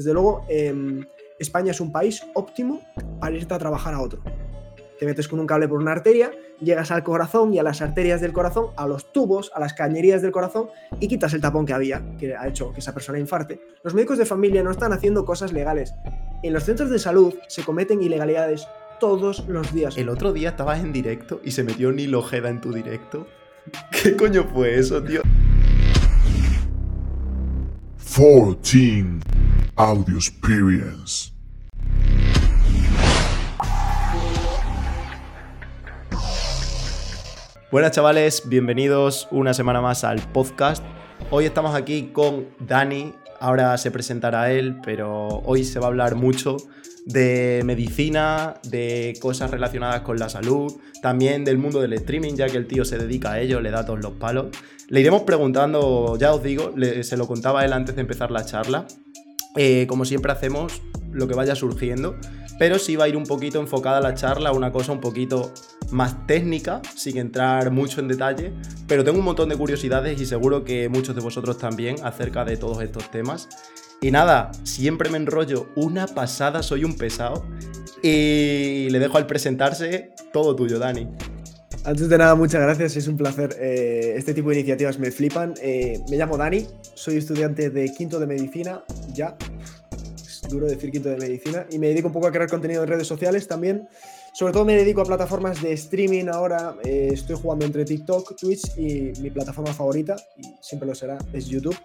Desde luego, em, España es un país óptimo para irte a trabajar a otro. Te metes con un cable por una arteria, llegas al corazón y a las arterias del corazón, a los tubos, a las cañerías del corazón y quitas el tapón que había, que ha hecho que esa persona infarte. Los médicos de familia no están haciendo cosas legales. En los centros de salud se cometen ilegalidades todos los días. El otro día estabas en directo y se metió Nilo Ojeda en tu directo. ¿Qué coño fue eso, tío? 14 Audio Experience. Buenas chavales, bienvenidos una semana más al podcast. Hoy estamos aquí con Dani, ahora se presentará él, pero hoy se va a hablar mucho de medicina, de cosas relacionadas con la salud, también del mundo del streaming, ya que el tío se dedica a ello, le da todos los palos. Le iremos preguntando, ya os digo, se lo contaba él antes de empezar la charla, eh, como siempre hacemos, lo que vaya surgiendo, pero sí va a ir un poquito enfocada la charla una cosa un poquito más técnica, sin entrar mucho en detalle, pero tengo un montón de curiosidades y seguro que muchos de vosotros también acerca de todos estos temas. Y nada, siempre me enrollo una pasada, soy un pesado. Y le dejo al presentarse todo tuyo, Dani. Antes de nada, muchas gracias, es un placer. Eh, este tipo de iniciativas me flipan. Eh, me llamo Dani, soy estudiante de quinto de medicina, ya. Es duro decir quinto de medicina. Y me dedico un poco a crear contenido en redes sociales también. Sobre todo me dedico a plataformas de streaming ahora. Eh, estoy jugando entre TikTok, Twitch y mi plataforma favorita, y siempre lo será, es YouTube.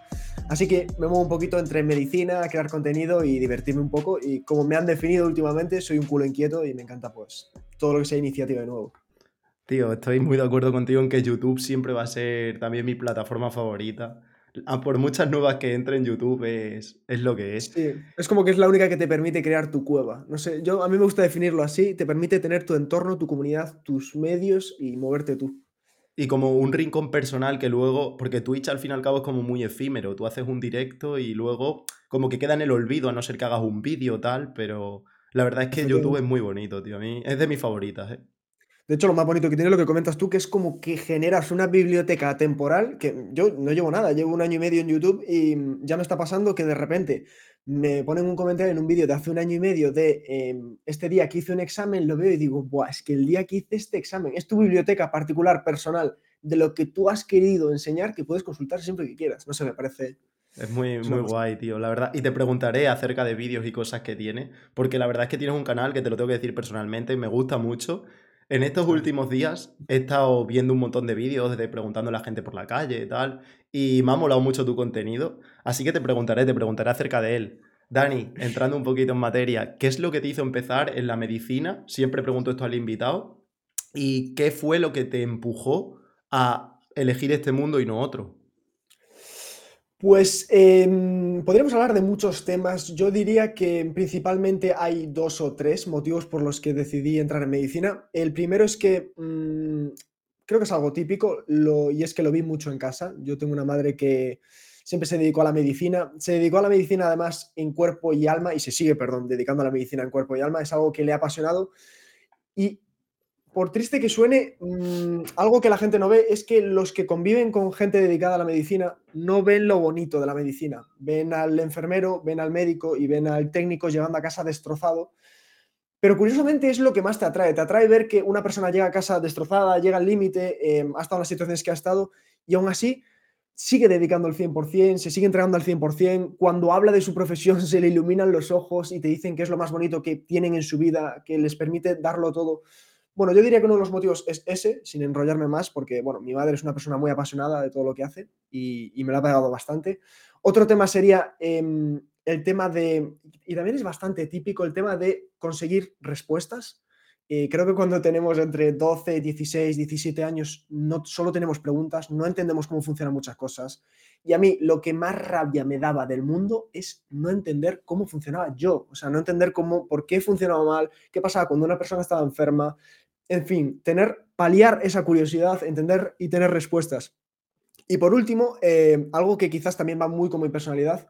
Así que me muevo un poquito entre medicina, crear contenido y divertirme un poco. Y como me han definido últimamente, soy un culo inquieto y me encanta pues todo lo que sea iniciativa de nuevo. Tío, estoy muy de acuerdo contigo en que YouTube siempre va a ser también mi plataforma favorita. A por muchas nuevas que entren en YouTube es, es lo que es. Sí, es como que es la única que te permite crear tu cueva. No sé, yo a mí me gusta definirlo así, te permite tener tu entorno, tu comunidad, tus medios y moverte tú. Y como un rincón personal que luego, porque Twitch al fin y al cabo es como muy efímero, tú haces un directo y luego como que queda en el olvido, a no ser que hagas un vídeo tal, pero la verdad es que YouTube es muy bonito, tío. A mí es de mis favoritas, ¿eh? De hecho, lo más bonito que tiene lo que comentas tú, que es como que generas una biblioteca temporal, que yo no llevo nada, llevo un año y medio en YouTube y ya me está pasando que de repente me ponen un comentario en un vídeo de hace un año y medio de em, este día que hice un examen, lo veo y digo, Buah, es que el día que hice este examen es tu biblioteca particular, personal, de lo que tú has querido enseñar, que puedes consultar siempre que quieras. No sé, me parece... Es muy, muy guay, tío, la verdad. Y te preguntaré acerca de vídeos y cosas que tiene, porque la verdad es que tienes un canal que te lo tengo que decir personalmente y me gusta mucho en estos últimos días he estado viendo un montón de vídeos de preguntando a la gente por la calle y tal, y me ha molado mucho tu contenido, así que te preguntaré, te preguntaré acerca de él. Dani, entrando un poquito en materia, ¿qué es lo que te hizo empezar en la medicina? Siempre pregunto esto al invitado. ¿Y qué fue lo que te empujó a elegir este mundo y no otro? Pues em, podríamos hablar de muchos temas. Yo diría que principalmente hay dos o tres motivos por los que decidí entrar en medicina. El primero es que mm, creo que es algo típico y es que lo vi mucho en casa. Yo tengo una madre que siempre se dedicó a la medicina. Se dedicó a la medicina además en cuerpo y alma y se sigue, perdón, dedicando a la medicina en cuerpo y alma. Es algo que le ha apasionado. Y por triste que suene, mm, algo que la gente no ve es que los que conviven con gente dedicada a la medicina no ven lo bonito de la medicina. Ven al enfermero, ven al médico y ven al técnico llevando a casa destrozado. Pero curiosamente es lo que más te atrae. Te atrae ver que una persona llega a casa destrozada, llega al límite, em, ha estado en las situaciones que ha estado y aún así sigue dedicando el 100%, se sigue entregando al 100%. Cuando habla de su profesión se le iluminan los ojos y te dicen que es lo más bonito que tienen en su vida, que les permite darlo todo. Bueno, yo diría que uno de los motivos es ese, sin enrollarme más, porque, bueno, mi madre es una persona muy apasionada de todo lo que hace y, me lo ha pegado bastante. Otro tema sería em, el tema de, y también es bastante típico, el tema de conseguir respuestas. Eh, creo que cuando tenemos entre 12, 16, 17 años, no solo tenemos preguntas, no entendemos cómo funcionan muchas cosas. Y a mí lo que más rabia me daba del mundo es no entender cómo funcionaba yo. O sea, no entender cómo, por qué funcionaba mal, qué pasaba cuando una persona estaba enferma, en fin, tener, paliar esa curiosidad, entender y tener respuestas. Y por último, eh, algo que quizás también va muy con mi personalidad,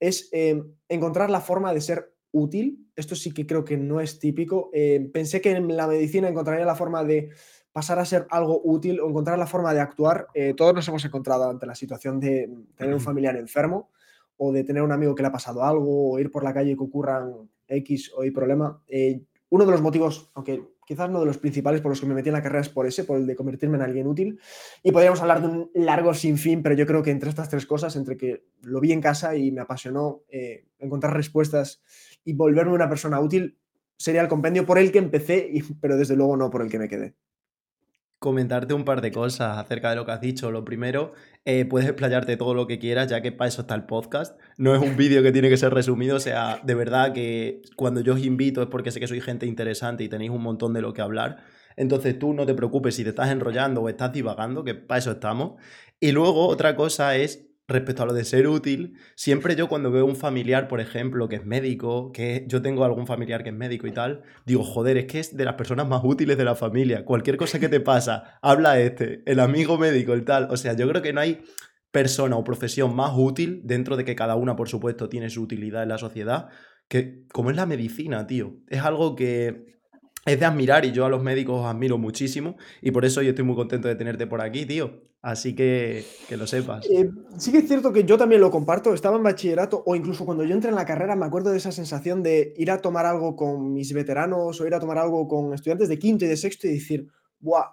es eh, encontrar la forma de ser útil. Esto sí que creo que no es típico. Eh, pensé que en la medicina encontraría la forma de pasar a ser algo útil o encontrar la forma de actuar. todos nos hemos encontrado ante la situación de tener un familiar enfermo o de tener un amigo que le ha pasado algo, o ir por la calle y que ocurran X o Y problema. Eh, uno de los motivos, aunque quizás no de los principales por los que me metí en la carrera es por ese, por el de convertirme en alguien útil. Y podríamos hablar de un largo sinfín, pero yo creo que entre estas tres cosas, entre que lo vi en casa y me apasionó eh, encontrar respuestas y volverme una persona útil, sería el compendio por el que empecé, pero desde luego no por el que me quedé comentarte un par de cosas acerca de lo que has dicho. Lo primero, eh, puedes explayarte todo lo que quieras, ya que para eso está el podcast. No es un vídeo que tiene que ser resumido, o sea, de verdad que cuando yo os invito es porque sé que soy gente interesante y tenéis un montón de lo que hablar. Entonces tú no te preocupes si te estás enrollando o estás divagando, que para eso estamos. Y luego otra cosa es respecto a lo de ser útil, siempre yo cuando veo un familiar, por ejemplo, que es médico, que yo tengo algún familiar que es médico y tal, digo, joder, es que es de las personas más útiles de la familia. Cualquier cosa que te pasa, habla este, el amigo médico, el tal. O sea, yo creo que no hay persona o profesión más útil, dentro de que cada una, por supuesto, tiene su utilidad en la sociedad, que como es la medicina, tío. Es algo que es de admirar y yo a los médicos admiro muchísimo y por eso yo estoy muy contento de tenerte por aquí, tío. Así que que lo sepas. Eh, sí que es cierto que yo también lo comparto. Estaba en bachillerato o incluso cuando yo entré en la carrera me acuerdo de esa sensación de ir a tomar algo con mis veteranos o ir a tomar algo con estudiantes de quinto y de sexto y decir, ¡buah!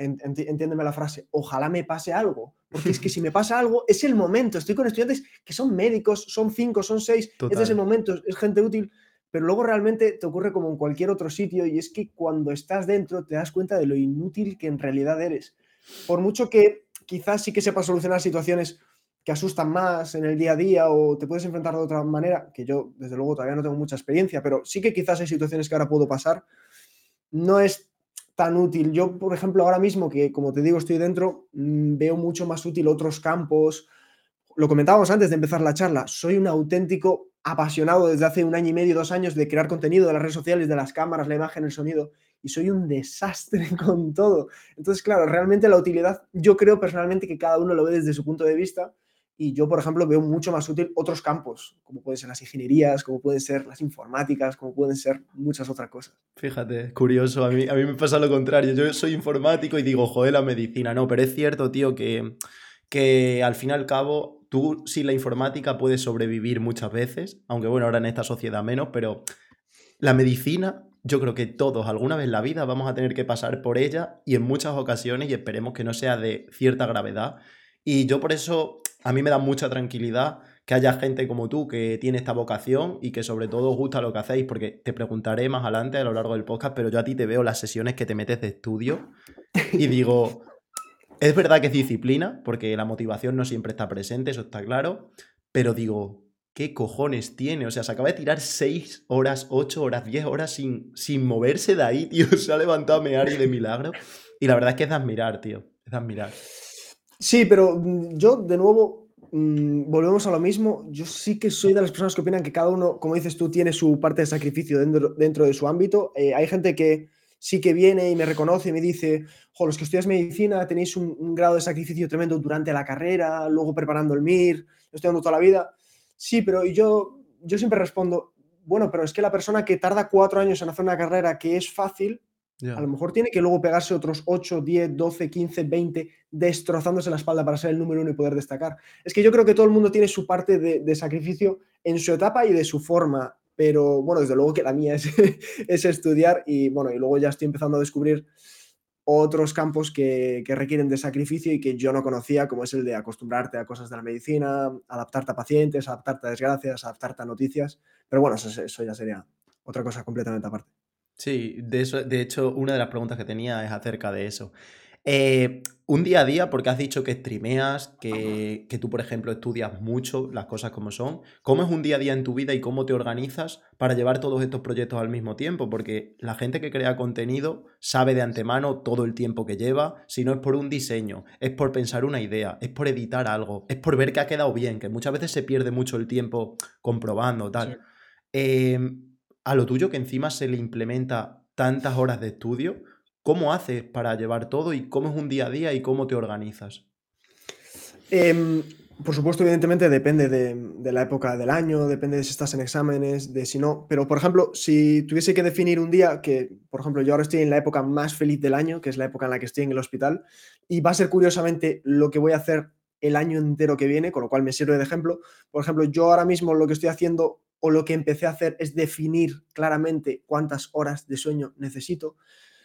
entiéndeme la frase, ojalá me pase algo. Porque es que si me pasa algo, es el momento. Estoy con estudiantes que son médicos, son cinco, son seis. Este es el momento, es gente útil pero luego realmente te ocurre como en cualquier otro sitio y es que cuando estás dentro te das cuenta de lo inútil que en realidad eres. Por mucho que quizás sí que sepas solucionar situaciones que asustan más en el día a día o te puedes enfrentar de otra manera, que yo desde luego todavía no tengo mucha experiencia, pero sí que quizás hay situaciones que ahora puedo pasar, no es tan útil. Yo, por ejemplo, ahora mismo que, como te digo, estoy dentro, mm, veo mucho más útil otros campos. Lo comentábamos antes de empezar la charla, soy un auténtico apasionado desde hace un año y medio, dos años de crear contenido de las redes sociales, de las cámaras, la imagen, el sonido, y soy un desastre con todo. Entonces, claro, realmente la utilidad, yo creo personalmente que cada uno lo ve desde su punto de vista, y yo, por ejemplo, veo mucho más útil otros campos, como pueden ser las ingenierías, como pueden ser las informáticas, como pueden ser muchas otras cosas. Fíjate, curioso, a mí, a mí me pasa lo contrario, yo soy informático y digo, joder, la medicina, no, pero es cierto, tío, que, que al fin y al cabo tú sin la informática puedes sobrevivir muchas veces, aunque bueno, ahora en esta sociedad menos, pero la medicina, yo creo que todos alguna vez en la vida vamos a tener que pasar por ella y en muchas ocasiones, y esperemos que no sea de cierta gravedad. Y yo por eso, a mí me da mucha tranquilidad que haya gente como tú que tiene esta vocación y que sobre todo os gusta lo que hacéis, porque te preguntaré más adelante a lo largo del podcast, pero yo a ti te veo las sesiones que te metes de estudio y digo, es verdad que es disciplina, porque la motivación no siempre está presente, eso está claro, pero digo, ¿qué cojones tiene? O sea, se acaba de tirar 6 horas, 8 horas, 10 horas sin, sin moverse de ahí, tío. Se ha levantado a mear y de milagro. Y la verdad es que es de admirar, tío. Es de admirar. Sí, pero mm, yo, de nuevo, mm, volvemos a lo mismo. Yo sí que soy de las personas que opinan que cada uno, como dices tú, tiene su parte de sacrificio dentro, dentro de su ámbito. Eh, hay gente que sí que viene y me reconoce y me dice, jo, los que estudias medicina tenéis un, grado de sacrificio tremendo durante la carrera, luego preparando el MIR, estudiando toda la vida. Sí, pero yo, yo siempre respondo, bueno, pero es que la persona que tarda cuatro años en hacer una carrera que es fácil, a lo mejor tiene que luego pegarse otros 8, 10, 12, 15, 20, destrozándose la espalda para ser el número uno y poder destacar. Es que yo creo que todo el mundo tiene su parte de, de sacrificio en su etapa y de su forma pero bueno, desde luego que la mía es, es estudiar y bueno, y luego ya estoy empezando a descubrir otros campos que, que, requieren de sacrificio y que yo no conocía, como es el de acostumbrarte a cosas de la medicina, adaptarte a pacientes, adaptarte a desgracias, adaptarte a noticias. Pero bueno, eso, eso ya sería otra cosa completamente aparte. Sí, de, eso, de hecho, una de las preguntas que tenía es acerca de eso. Eh, un día a día, porque has dicho que streameas, que, que, tú, por ejemplo, estudias mucho las cosas como son. ¿Cómo es un día a día en tu vida y cómo te organizas para llevar todos estos proyectos al mismo tiempo? Porque la gente que crea contenido sabe de antemano todo el tiempo que lleva. Si no es por un diseño, es por pensar una idea, es por editar algo, es por ver que ha quedado bien, que muchas veces se pierde mucho el tiempo comprobando, tal. Em, a lo tuyo que encima se le implementa tantas horas de estudio, ¿Cómo haces para llevar todo y cómo es un día a día y cómo te organizas? Em, por supuesto, evidentemente depende de, la época del año, depende de si estás en exámenes, de si no. Pero, por ejemplo, si tuviese que definir un día que, por ejemplo, yo ahora estoy en la época más feliz del año, que es la época en la que estoy en el hospital, y va a ser curiosamente lo que voy a hacer el año entero que viene, con lo cual me sirve de ejemplo. Por ejemplo, yo ahora mismo lo que estoy haciendo o lo que empecé a hacer es definir claramente cuántas horas de sueño necesito.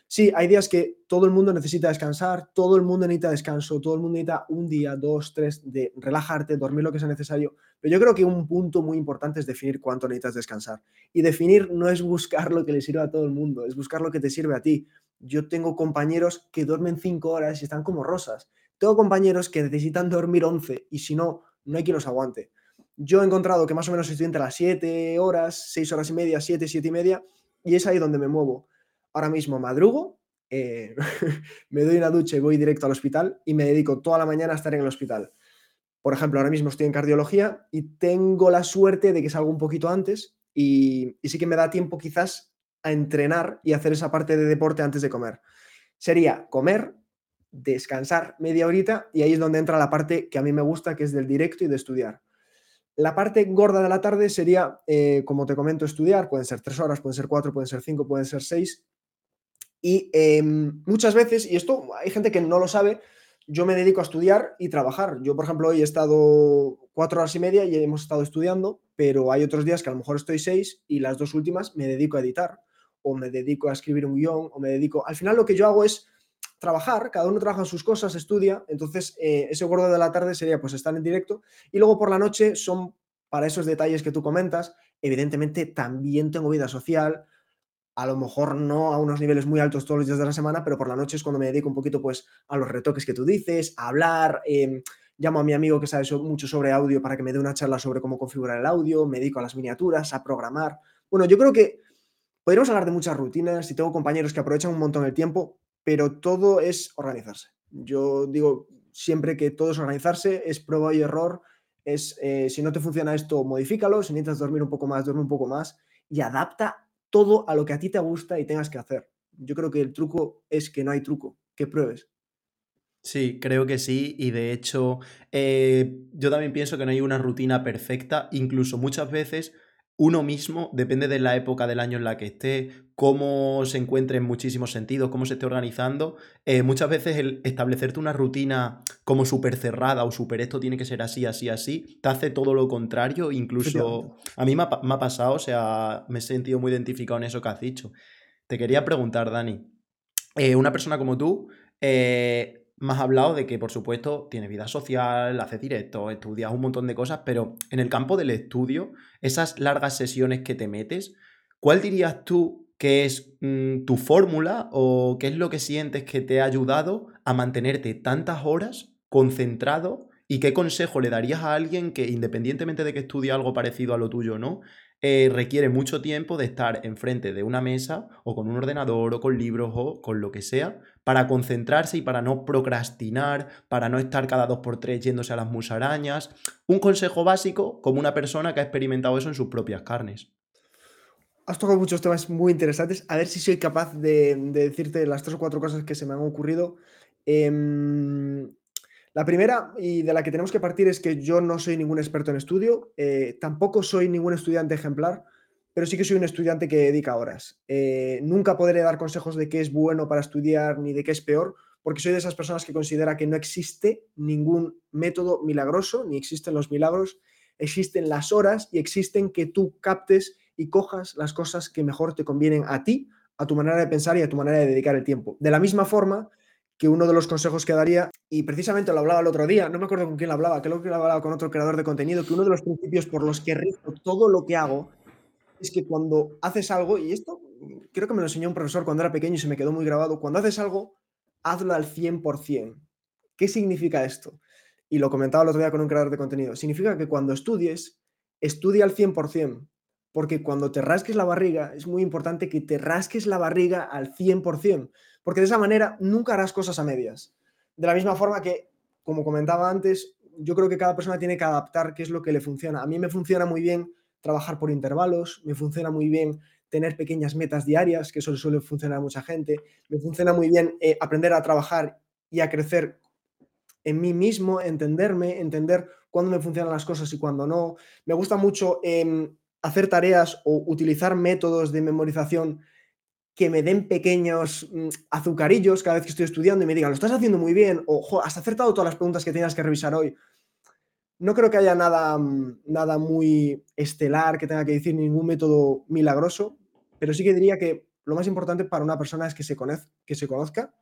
Sí, hay días que todo el mundo necesita descansar, todo el mundo necesita descanso, todo el mundo necesita un día, dos, tres de relajarte, dormir lo que sea necesario. Pero yo creo que un punto muy importante es definir cuánto necesitas descansar. Y definir no es buscar lo que le sirve a todo el mundo, es buscar lo que te sirve a ti. Yo tengo compañeros que duermen cinco horas y están como rosas. Tengo compañeros que necesitan dormir once y si no, no hay quien los aguante. Yo he encontrado que más o menos estoy entre las siete horas, seis horas y media, siete, siete y media, y es ahí donde me muevo ahora mismo madrugo, eh, me doy una ducha y voy directo al hospital y me dedico toda la mañana a estar en el hospital. Por ejemplo, ahora mismo estoy en cardiología y tengo la suerte de que salgo un poquito antes y, sí que me da tiempo quizás a entrenar y hacer esa parte de deporte antes de comer. Sería comer, descansar media horita y ahí es donde entra la parte que a mí me gusta, que es del directo y de estudiar. La parte gorda de la tarde sería, eh, como te comento, estudiar. Pueden ser tres horas, pueden ser cuatro, pueden ser cinco, pueden ser seis. Y em, muchas veces, y esto hay gente que no lo sabe, yo me dedico a estudiar y trabajar. Yo, por ejemplo, hoy he estado cuatro horas y media y hemos estado estudiando, pero hay otros días que a lo mejor estoy seis y las dos últimas me dedico a editar o me dedico a escribir un guion o me dedico... Al final lo que yo hago es trabajar, cada uno trabaja sus cosas, estudia, entonces eh, ese gordo de la tarde sería pues estar en directo y luego por la noche son para esos detalles que tú comentas, evidentemente también tengo vida social, a lo mejor no a unos niveles muy altos todos los días de la semana, pero por la noche es cuando me dedico un poquito pues a los retoques que tú dices, a hablar, em, llamo a mi amigo que sabe mucho sobre audio para que me dé una charla sobre cómo configurar el audio, me dedico a las miniaturas, a programar. Bueno, yo creo que podríamos hablar de muchas rutinas y tengo compañeros que aprovechan un montón el tiempo, pero todo es organizarse. Yo digo siempre que todo es organizarse, es prueba y error, es eh, si no te funciona esto, modifícalo, si necesitas dormir un poco más, duerme un poco más y adapta todo a lo que a ti te gusta y tengas que hacer. Yo creo que el truco es que no hay truco, que pruebes. Sí, creo que sí. Y de hecho, eh, yo también pienso que no hay una rutina perfecta. Incluso muchas veces uno mismo, depende de la época del año en la que esté, cómo se encuentre en muchísimos sentidos, cómo se esté organizando. Eh, muchas veces el establecerte una rutina como súper cerrada o súper esto tiene que ser así, así, así, te hace todo lo contrario. Incluso a mí me ha, pasado, o sea, me he sentido muy identificado en eso que has dicho. Te quería preguntar, Dani, eh, una persona como tú, eh, más hablado de que, por supuesto, tiene vida social, hace directo, estudias un montón de cosas, pero en el campo del estudio, esas largas sesiones que te metes, ¿cuál dirías tú que es mm, tu fórmula o qué es lo que sientes que te ha ayudado a mantenerte tantas horas concentrado y qué consejo le darías a alguien que, independientemente de que estudie algo parecido a lo tuyo o no, eh, requiere mucho tiempo de estar enfrente de una mesa o con un ordenador o con libros o con lo que sea para concentrarse y para no procrastinar, para no estar cada dos por tres yéndose a las musarañas. Un consejo básico como una persona que ha experimentado eso en sus propias carnes. Has tocado muchos temas muy interesantes. A ver si soy capaz de, decirte las tres o cuatro cosas que se me han ocurrido. Em, la primera y de la que tenemos que partir es que yo no soy ningún experto en estudio, eh, tampoco soy ningún estudiante ejemplar, pero sí que soy un estudiante que dedica horas. Eh, nunca podré dar consejos de qué es bueno para estudiar ni de qué es peor, porque soy de esas personas que considera que no existe ningún método milagroso, ni existen los milagros, existen las horas y existen que tú captes y cojas las cosas que mejor te convienen a ti, a tu manera de pensar y a tu manera de dedicar el tiempo. De la misma forma que uno de los consejos que daría, y precisamente lo hablaba el otro día, no me acuerdo con quién lo hablaba, creo que lo hablaba con otro creador de contenido, que uno de los principios por los que rizo todo lo que hago es que cuando haces algo, y esto creo que me lo enseñó un profesor cuando era pequeño y se me quedó muy grabado, cuando haces algo, hazlo al 100%. ¿Qué significa esto? Y lo comentaba el otro día con un creador de contenido. Significa que cuando estudies, estudia al 100%, porque cuando te rasques la barriga, es muy importante que te rasques la barriga al 100% porque de esa manera nunca harás cosas a medias. De la misma forma que, como comentaba antes, yo creo que cada persona tiene que adaptar qué es lo que le funciona. A mí me funciona muy bien trabajar por intervalos, me funciona muy bien tener pequeñas metas diarias, que eso suele funcionar a mucha gente, me funciona muy bien eh, aprender a trabajar y a crecer en mí mismo, entenderme, entender cuándo me funcionan las cosas y cuándo no. Me gusta mucho em, hacer tareas o utilizar métodos de memorización que me den pequeños mm, azucarillos cada vez que estoy estudiando y me digan, lo estás haciendo muy bien, o has acertado todas las preguntas que tenías que revisar hoy. No creo que haya nada, mm, nada muy estelar que tenga que decir, ningún método milagroso, pero sí que diría que lo más importante para una persona es que se, que se conozca.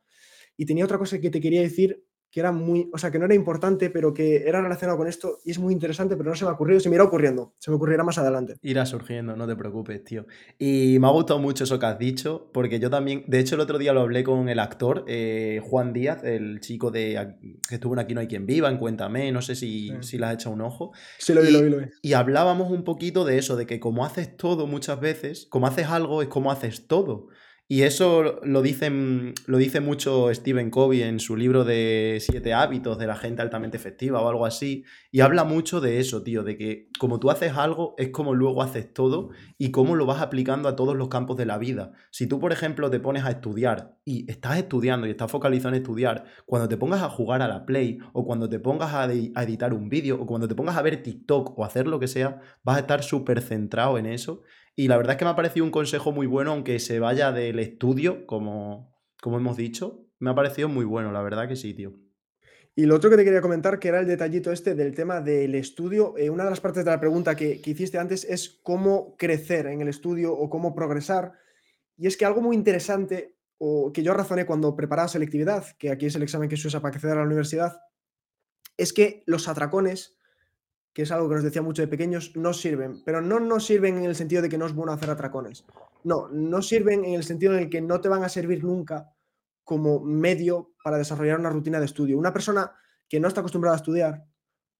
Y tenía otra cosa que te quería decir que era muy, o sea, que no era importante, pero que era relacionado con esto y es muy interesante, pero no se me ha ocurrido, se me irá ocurriendo, se me ocurrirá más adelante. Irá surgiendo, no te preocupes, tío. Y me ha gustado mucho eso que has dicho, porque yo también, de hecho el otro día lo hablé con el actor eh, Juan Díaz, el chico de que estuvo en Aquí no hay quien viva, en Cuéntame, no sé si, si le has echado un ojo. Sí, lo vi, lo vi, lo vi. Y hablábamos un poquito de eso, de que como haces todo muchas veces, como haces algo es como haces todo. Y eso lo, dicen, lo dice mucho Stephen Covey en su libro de siete hábitos de la gente altamente efectiva o algo así. Y habla mucho de eso, tío, de que como tú haces algo es como luego haces todo y cómo lo vas aplicando a todos los campos de la vida. Si tú, por ejemplo, te pones a estudiar y estás estudiando y estás focalizado en estudiar, cuando te pongas a jugar a la Play o cuando te pongas a, a editar un vídeo o cuando te pongas a ver TikTok o hacer lo que sea, vas a estar súper centrado en eso y la verdad es que me ha parecido un consejo muy bueno, aunque se vaya del estudio, como, como hemos dicho. Me ha parecido muy bueno, la verdad que sí, tío. Y lo otro que te quería comentar, que era el detallito este del tema del estudio, eh, una de las partes de la pregunta que, que, hiciste antes es cómo crecer en el estudio o cómo progresar. Y es que algo muy interesante, o que yo razoné cuando preparaba selectividad, que aquí es el examen que se usa para acceder a la universidad, es que los atracones que es algo que nos decía mucho de pequeños, no sirven. Pero no nos sirven en el sentido de que no es bueno hacer atracones. No, no sirven en el sentido en el que no te van a servir nunca como medio para desarrollar una rutina de estudio. Una persona que no está acostumbrada a estudiar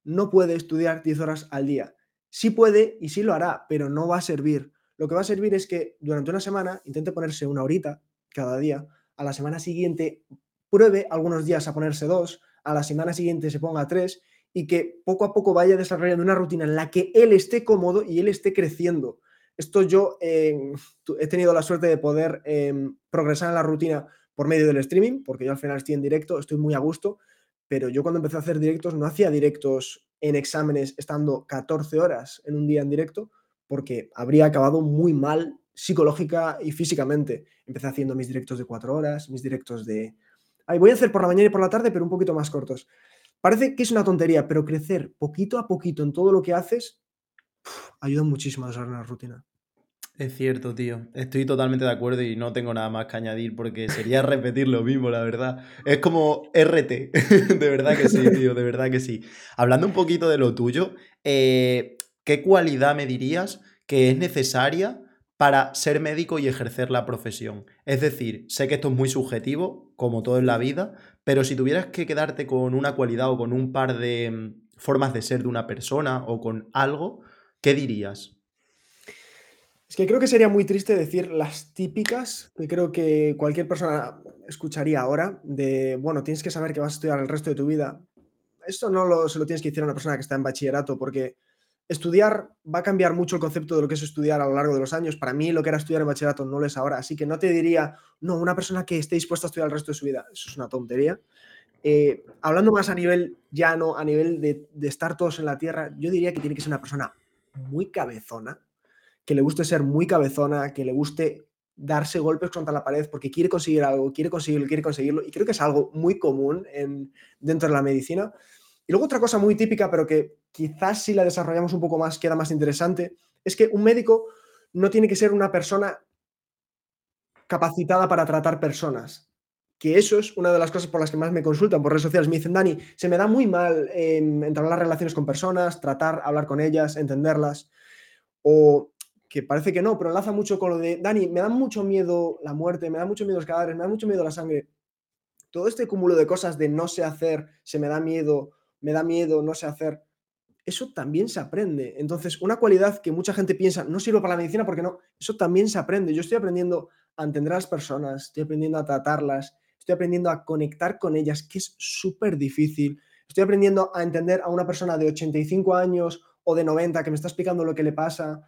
no puede estudiar 10 horas al día. Sí puede y sí lo hará, pero no va a servir. Lo que va a servir es que durante una semana intente ponerse una horita cada día, a la semana siguiente pruebe algunos días a ponerse dos, a la semana siguiente se ponga tres y que poco a poco vaya desarrollando una rutina en la que él esté cómodo y él esté creciendo. Esto yo em, he tenido la suerte de poder em, progresar en la rutina por medio del streaming, porque yo al final estoy en directo, estoy muy a gusto, pero yo cuando empecé a hacer directos no hacía directos en exámenes estando 14 horas en un día en directo, porque habría acabado muy mal psicológica y físicamente. Empecé haciendo mis directos de 4 horas, mis directos de... Ay, voy a hacer por la mañana y por la tarde, pero un poquito más cortos. Parece que es una tontería, pero crecer poquito a poquito en todo lo que haces ayuda muchísimo a desarrollar una rutina. Es cierto, tío. Estoy totalmente de acuerdo y no tengo nada más que añadir porque sería repetir lo mismo, la verdad. Es como RT. de verdad que sí, tío, de verdad que sí. Hablando un poquito de lo tuyo, eh, ¿qué cualidad me dirías que es necesaria para ser médico y ejercer la profesión? Es decir, sé que esto es muy subjetivo, como todo en la vida, pero si tuvieras que quedarte con una cualidad o con un par de mm, formas de ser de una persona o con algo, ¿qué dirías? Es que creo que sería muy triste decir las típicas que creo que cualquier persona escucharía ahora, de, bueno, tienes que saber que vas a estudiar el resto de tu vida. Esto no lo, se lo tienes que decir a una persona que está en bachillerato, porque estudiar va a cambiar mucho el concepto de lo que es estudiar a lo largo de los años. Para mí lo que era estudiar en bachillerato no lo es ahora, así que no te diría, no, una persona que esté dispuesta a estudiar el resto de su vida, eso es una tontería. Eh, hablando más a nivel llano, a nivel de, de, estar todos en la tierra, yo diría que tiene que ser una persona muy cabezona, que le guste ser muy cabezona, que le guste darse golpes contra la pared porque quiere conseguir algo, quiere conseguirlo, quiere conseguirlo, y creo que es algo muy común en, dentro de la medicina. Y luego otra cosa muy típica, pero que quizás si la desarrollamos un poco más queda más interesante, es que un médico no tiene que ser una persona capacitada para tratar personas. Que eso es una de las cosas por las que más me consultan por redes sociales. Me dicen, Dani, se me da muy mal eh, entablar relaciones con personas, tratar, hablar con ellas, entenderlas. O que parece que no, pero enlaza mucho con lo de, Dani, me da mucho miedo la muerte, me da mucho miedo los cadáveres, me da mucho miedo la sangre. Todo este cúmulo de cosas de no sé hacer, se me da miedo, me da miedo, no sé hacer. Eso también se aprende. Entonces, una cualidad que mucha gente piensa, no sirve para la medicina porque no, eso también se aprende. Yo estoy aprendiendo a entender a las personas, estoy aprendiendo a tratarlas, estoy aprendiendo a conectar con ellas, que es súper difícil. Estoy aprendiendo a entender a una persona de 85 años o de 90 que me está explicando lo que le pasa.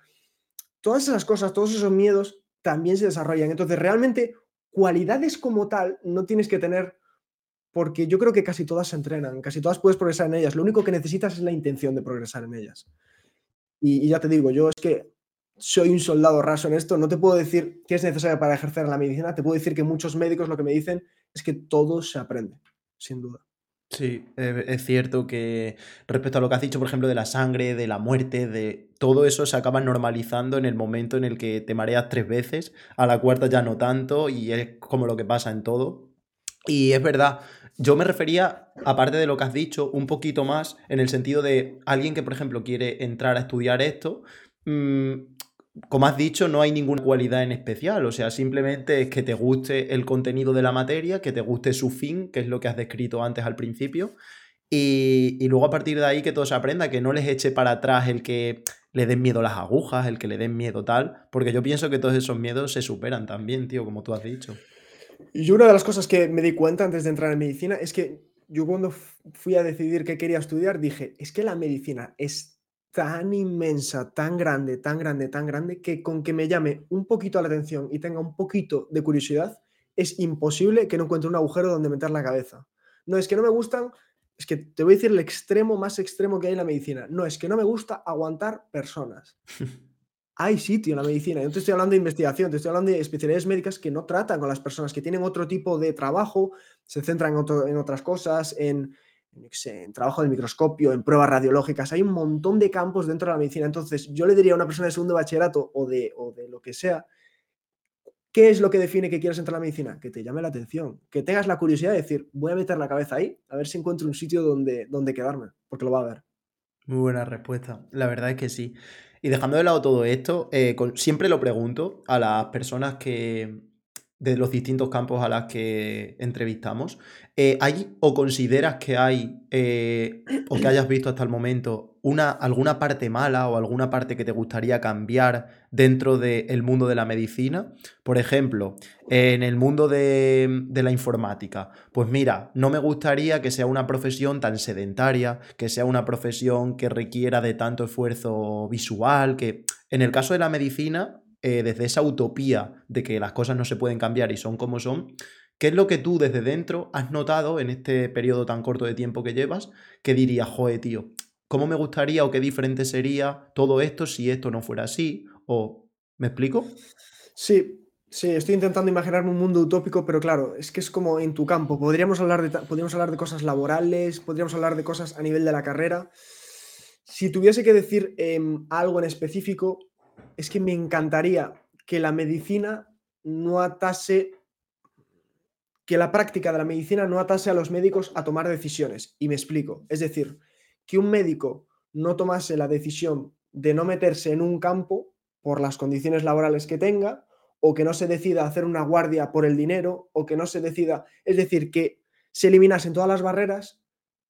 Todas esas cosas, todos esos miedos también se desarrollan. Entonces, realmente, cualidades como tal no tienes que tener porque yo creo que casi todas se entrenan, casi todas puedes progresar en ellas. Lo único que necesitas es la intención de progresar en ellas. Y, ya te digo, yo es que soy un soldado raso en esto, no te puedo decir qué es necesario para ejercer la medicina, te puedo decir que muchos médicos lo que me dicen es que todo se aprende, sin duda. Sí, eh, es cierto que respecto a lo que has dicho, por ejemplo, de la sangre, de la muerte, de todo eso se acaba normalizando en el momento en el que te mareas tres veces, a la cuarta ya no tanto, y es como lo que pasa en todo. Y es verdad, yo me refería, aparte de lo que has dicho, un poquito más en el sentido de alguien que, por ejemplo, quiere entrar a estudiar esto, mm, como has dicho, no hay ninguna cualidad en especial, o sea, simplemente es que te guste el contenido de la materia, que te guste su fin, que es lo que has descrito antes al principio, y, y luego a partir de ahí que todo se aprenda, que no les eche para atrás el que le den miedo las agujas, el que le den miedo tal, porque yo pienso que todos esos miedos se superan también, tío, como tú has dicho. Y una de las cosas que me di cuenta antes de entrar en medicina es que yo cuando fui a decidir qué quería estudiar dije, es que la medicina es tan inmensa, tan grande, tan grande, tan grande, que con que me llame un poquito la atención y tenga un poquito de curiosidad, es imposible que no encuentre un agujero donde meter la cabeza. No es que no me gustan, es que te voy a decir el extremo más extremo que hay en la medicina. No es que no me gusta aguantar personas. hay sitio en la medicina. Yo te estoy hablando de investigación, te estoy hablando de especialidades médicas que no tratan con las personas, que tienen otro tipo de trabajo, se centran en, otras cosas, en, trabajo de microscopio, en pruebas radiológicas. Hay un montón de campos dentro de la medicina. Entonces, yo le diría a una persona de segundo bachillerato o de, o de lo que sea, ¿qué es lo que define que quieras entrar a la medicina? Que te llame la atención, que tengas la curiosidad de decir, voy a meter la cabeza ahí, a ver si encuentro un sitio donde, donde quedarme, porque lo va a ver. Muy buena respuesta. La verdad es que sí. Y dejando de lado todo esto, eh, siempre lo pregunto a las personas que de los distintos campos a las que entrevistamos, eh, ¿hay o consideras que hay eh, o que hayas visto hasta el momento una, alguna parte mala o alguna parte que te gustaría cambiar dentro del mundo de la medicina. Por ejemplo, en el mundo de, de, la informática, pues mira, no me gustaría que sea una profesión tan sedentaria, que sea una profesión que requiera de tanto esfuerzo visual, que en el caso de la medicina, eh, desde esa utopía de que las cosas no se pueden cambiar y son como son, ¿Qué es lo que tú desde dentro has notado en este periodo tan corto de tiempo que llevas que dirías, joe, tío, ¿Cómo me gustaría o qué diferente sería todo esto si esto no fuera así? ¿O me explico? Sí, sí, estoy intentando imaginarme un mundo utópico, pero claro, es que es como en tu campo. Podríamos hablar de, podríamos hablar de cosas laborales, podríamos hablar de cosas a nivel de la carrera. Si tuviese que decir em, algo en específico, es que me encantaría que la medicina no atase, que la práctica de la medicina no atase a los médicos a tomar decisiones. Y me explico. Es decir, que un médico no tomase la decisión de no meterse en un campo por las condiciones laborales que tenga, o que no se decida hacer una guardia por el dinero, o que no se decida, es decir, que se eliminasen todas las barreras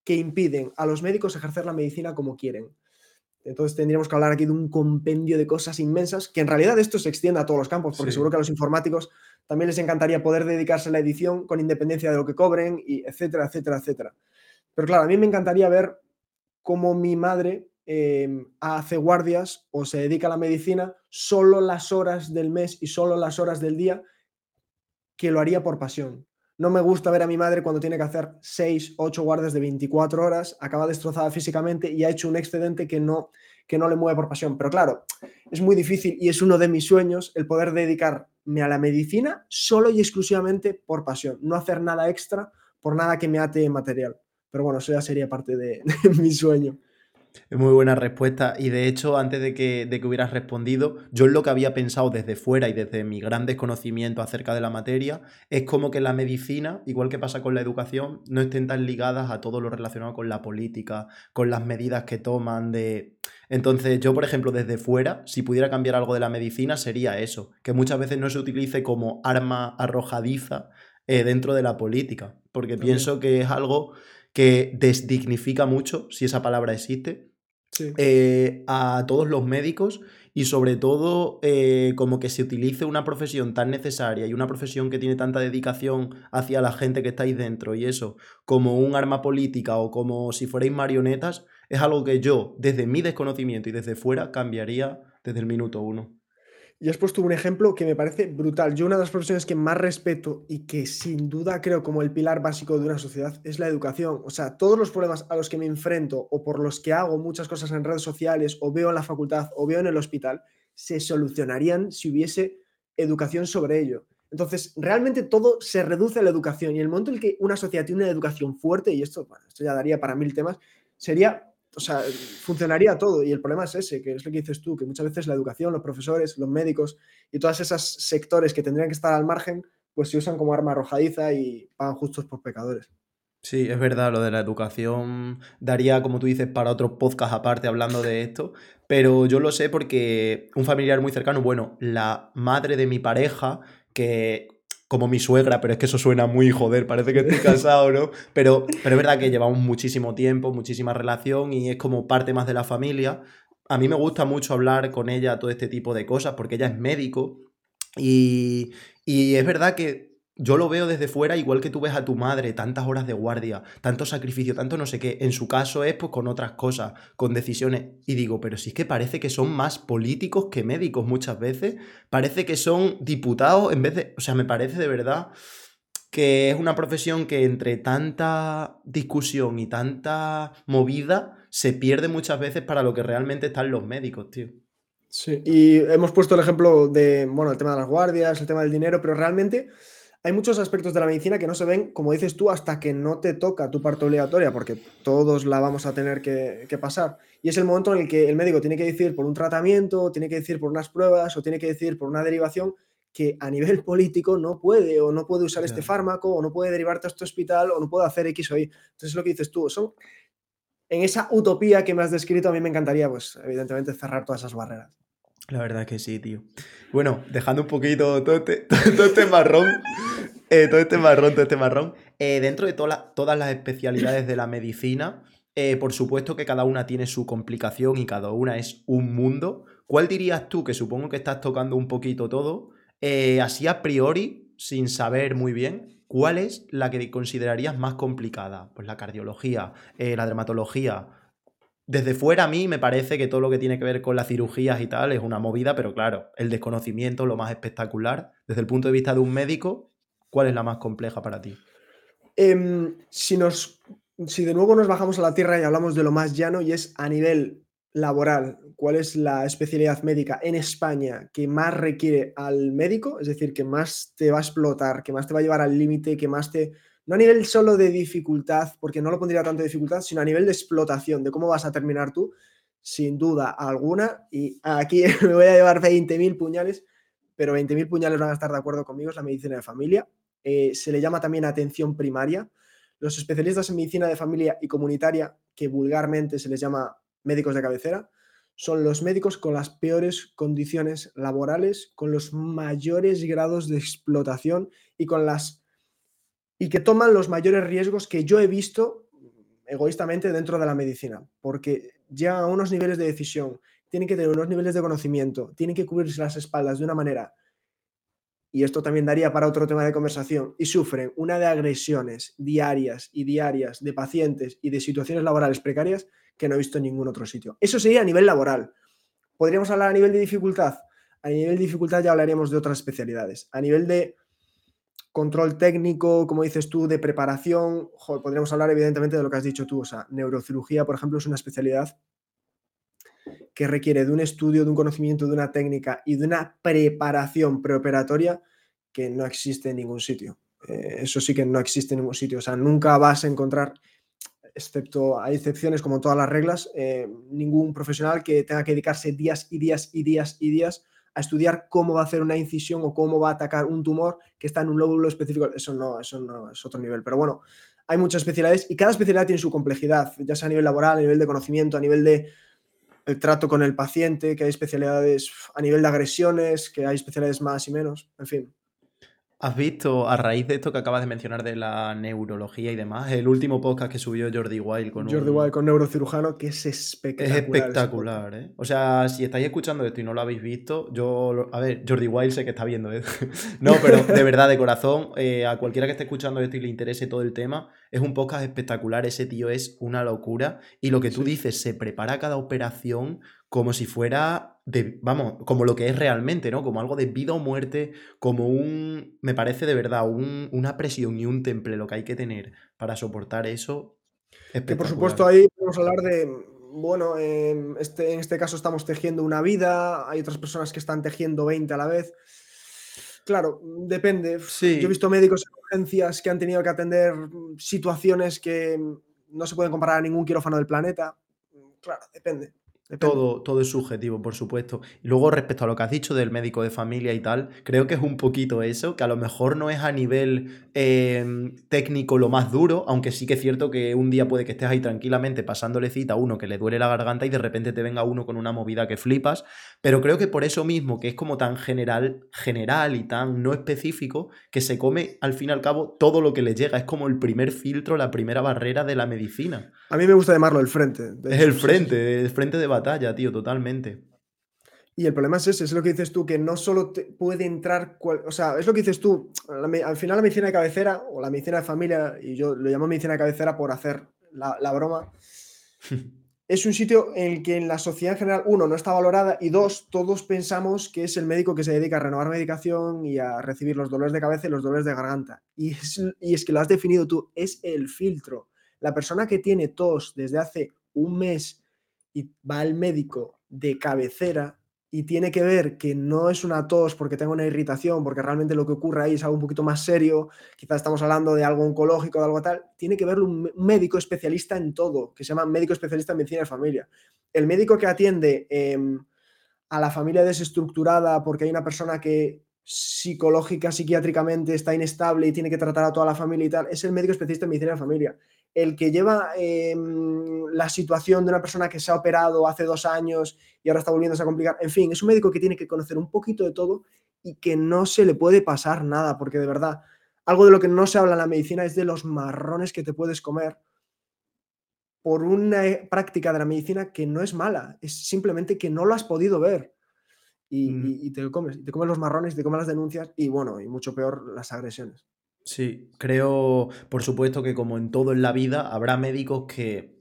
que impiden a los médicos ejercer la medicina como quieren. Entonces tendríamos que hablar aquí de un compendio de cosas inmensas, que en realidad esto se extiende a todos los campos, porque seguro que a los informáticos también les encantaría poder dedicarse a la edición con independencia de lo que cobren, y etcétera, etcétera, etcétera. Pero claro, a mí me encantaría ver como mi madre em, hace guardias o se dedica a la medicina solo las horas del mes y solo las horas del día que lo haría por pasión. No me gusta ver a mi madre cuando tiene que hacer 6, 8 guardias de 24 horas, acaba destrozada físicamente y ha hecho un excedente que no, que no le mueve por pasión. Pero claro, es muy difícil y es uno de mis sueños el poder dedicarme a la medicina solo y exclusivamente por pasión, no hacer nada extra por nada que me ate material. Pero bueno, eso ya sería parte de, mi sueño. Es muy buena respuesta y de hecho antes de que, de que hubieras respondido, yo lo que había pensado desde fuera y desde mi gran desconocimiento acerca de la materia es como que la medicina, igual que pasa con la educación, no estén tan ligadas a todo lo relacionado con la política, con las medidas que toman de... Entonces yo, por ejemplo, desde fuera, si pudiera cambiar algo de la medicina sería eso, que muchas veces no se utilice como arma arrojadiza eh, dentro de la política, porque pienso que es algo que desdignifica mucho, si esa palabra existe, eh, a todos los médicos y sobre todo eh, como que se utilice una profesión tan necesaria y una profesión que tiene tanta dedicación hacia la gente que estáis dentro y eso como un arma política o como si fuerais marionetas, es algo que yo desde mi desconocimiento y desde fuera cambiaría desde el minuto uno. Y has puesto un ejemplo que me parece brutal. Yo una de las profesiones que más respeto y que sin duda creo como el pilar básico de una sociedad es la educación. O sea, todos los problemas a los que me enfrento o por los que hago muchas cosas en redes sociales o veo en la facultad o veo en el hospital, se solucionarían si hubiese educación sobre ello. Entonces, realmente todo se reduce a la educación y el momento en el que una sociedad tiene una educación fuerte, y esto, esto ya daría para mil temas, sería, o sea, funcionaría todo y el problema es ese, que es lo que dices tú, que muchas veces la educación, los profesores, los médicos y todos esos sectores que tendrían que estar al margen, pues se usan como arma arrojadiza y pagan justos por pecadores. Sí, es verdad, lo de la educación daría, como tú dices, para otro podcast aparte hablando de esto, pero yo lo sé porque un familiar muy cercano, bueno, la madre de mi pareja, que como mi suegra, pero es que eso suena muy joder, parece que estoy casado, ¿no? Pero, pero es verdad que llevamos muchísimo tiempo, muchísima relación y es como parte más de la familia. A mí me gusta mucho hablar con ella todo este tipo de cosas porque ella es médico y, y es verdad que yo lo veo desde fuera, igual que tú ves a tu madre, tantas horas de guardia, tanto sacrificio, tanto no sé qué. En su caso es pues con otras cosas, con decisiones. Y digo, pero si es que parece que son más políticos que médicos muchas veces. Parece que son diputados en vez de. O sea, me parece de verdad que es una profesión que entre tanta discusión y tanta movida se pierde muchas veces para lo que realmente están los médicos, tío. Sí, y hemos puesto el ejemplo de, bueno, el tema de las guardias, el tema del dinero, pero realmente hay muchos aspectos de la medicina que no se ven, como dices tú, hasta que no te toca tu parte obligatoria, porque todos la vamos a tener que, pasar. Y es el momento en el que el médico tiene que decir por un tratamiento, tiene que decir por unas pruebas o tiene que decir por una derivación que a nivel político no puede o no puede usar este fármaco o no puede derivarte a este hospital o no puede hacer X o Y. Entonces es lo que dices tú, son en esa utopía que me has descrito a mí me encantaría, pues evidentemente cerrar todas esas barreras. La verdad es que sí, tío. Bueno, dejando un poquito todo este, este marrón, eh, todo este marrón, todo este marrón, eh, dentro de todas las especialidades de la medicina, eh, por supuesto que cada una tiene su complicación y cada una es un mundo. ¿Cuál dirías tú, que supongo que estás tocando un poquito todo, así a priori, sin saber muy bien, cuál es la que considerarías más complicada? Pues la cardiología, la dermatología, desde fuera a mí me parece que todo lo que tiene que ver con las cirugías y tal es una movida, pero claro, el desconocimiento, lo más espectacular, desde el punto de vista de un médico, ¿cuál es la más compleja para ti? Em, si, nos, si de nuevo nos bajamos a la tierra y hablamos de lo más llano y es a nivel laboral, ¿cuál es la especialidad médica en España que más requiere al médico? Es decir, que más te va a explotar, que más te va a llevar al límite, que más te no a nivel solo de dificultad, porque no lo pondría tanto dificultad, sino a nivel de explotación, de cómo vas a terminar tú, sin duda alguna. Y aquí me voy a llevar 20.000 puñales, pero 20.000 puñales van a estar de acuerdo conmigo, es la medicina de familia. Eh, se le llama también atención primaria. Los especialistas en medicina de familia y comunitaria, que vulgarmente se les llama médicos de cabecera, son los médicos con las peores condiciones laborales, con los mayores grados de explotación y con las y que toman los mayores riesgos que yo he visto egoístamente dentro de la medicina, porque llegan a unos niveles de decisión, tienen que tener unos niveles de conocimiento, tienen que cubrirse las espaldas de una manera, y esto también daría para otro tema de conversación, y sufren una de agresiones diarias y diarias de pacientes y de situaciones laborales precarias que no he visto en ningún otro sitio. Eso sería a nivel laboral. ¿Podríamos hablar a nivel de dificultad? A nivel de dificultad ya hablaríamos de otras especialidades. A nivel de control técnico, como dices tú, de preparación. podríamos hablar evidentemente de lo que has dicho tú. O sea, neurocirugía, por ejemplo, es una especialidad que requiere de un estudio, de un conocimiento, de una técnica y de una preparación preoperatoria que no existe en ningún sitio. Eh, eso sí que no existe en ningún sitio. O sea, nunca vas a encontrar, excepto hay excepciones como todas las reglas, eh, ningún profesional que tenga que dedicarse días y días y días y días a estudiar cómo va a hacer una incisión o cómo va a atacar un tumor que está en un lóbulo específico. Eso no, eso no es otro nivel. Pero bueno, hay muchas especialidades y cada especialidad tiene su complejidad, ya sea a nivel laboral, a nivel de conocimiento, a nivel de el trato con el paciente, que hay especialidades a nivel de agresiones, que hay especialidades más y menos, en fin. ¿Has visto, a raíz de esto que acabas de mencionar de la neurología y demás, el último podcast que subió Jordi Wild con Jordi Wild con neurocirujano, que es espectacular. Es espectacular, ¿eh? O sea, si estáis escuchando esto y no lo habéis visto, yo... A ver, Jordi Wild sé que está viendo ¿eh? no, pero de verdad, de corazón, eh, a cualquiera que esté escuchando esto y le interese todo el tema, es un podcast espectacular. Ese tío es una locura. Y lo que tú dices, se prepara cada operación como si fuera de, vamos, como lo que es realmente, ¿no? Como algo de vida o muerte, como un, me parece de verdad, un, una presión y un temple lo que hay que tener para soportar eso. Que por supuesto ahí podemos hablar de bueno, este, en este caso estamos tejiendo una vida, hay otras personas que están tejiendo 20 a la vez. Claro, depende. Sí. Yo he visto médicos en urgencias que han tenido que atender situaciones que no se pueden comparar a ningún quirófano del planeta. Claro, depende. Todo, todo es subjetivo, por supuesto. Y luego, respecto a lo que has dicho del médico de familia y tal, creo que es un poquito eso, que a lo mejor no es a nivel em, técnico lo más duro, aunque sí que es cierto que un día puede que estés ahí tranquilamente pasándole cita a uno que le duele la garganta y de repente te venga uno con una movida que flipas. Pero creo que por eso mismo, que es como tan general, general y tan no específico, que se come al fin y al cabo todo lo que le llega. Es como el primer filtro, la primera barrera de la medicina. A mí me gusta llamarlo el frente. Es el frente, el frente de batalla, tío, totalmente. Y el problema es ese, es lo que dices tú, que no solo te puede entrar, o sea, es lo que dices tú, al final la medicina de cabecera o la medicina de familia, y yo lo llamo medicina de cabecera por hacer la, la broma, es un sitio en el que en la sociedad en general, uno, no está valorada y dos, todos pensamos que es el médico que se dedica a renovar medicación y a recibir los dolores de cabeza y los dolores de garganta. Y es, y es que lo has definido tú, es el filtro. La persona que tiene tos desde hace un mes y va al médico de cabecera y tiene que ver que no es una tos porque tenga una irritación, porque realmente lo que ocurre ahí es algo un poquito más serio, quizás estamos hablando de algo oncológico, de algo tal, tiene que verlo un médico especialista en todo, que se llama médico especialista en medicina de familia. El médico que atiende em, a la familia desestructurada porque hay una persona que psicológica, psiquiátricamente está inestable y tiene que tratar a toda la familia y tal, es el médico especialista en medicina de familia el que lleva em, la situación de una persona que se ha operado hace dos años y ahora está volviéndose a complicar. En fin, es un médico que tiene que conocer un poquito de todo y que no se le puede pasar nada, porque de verdad, algo de lo que no se habla en la medicina es de los marrones que te puedes comer por una eh, práctica de la medicina que no es mala, es simplemente que no lo has podido ver. Y, mm. y, te comes, te comes los marrones, te comes las denuncias y bueno, y mucho peor las agresiones. Sí, creo, por supuesto, que como en todo en la vida, habrá médicos que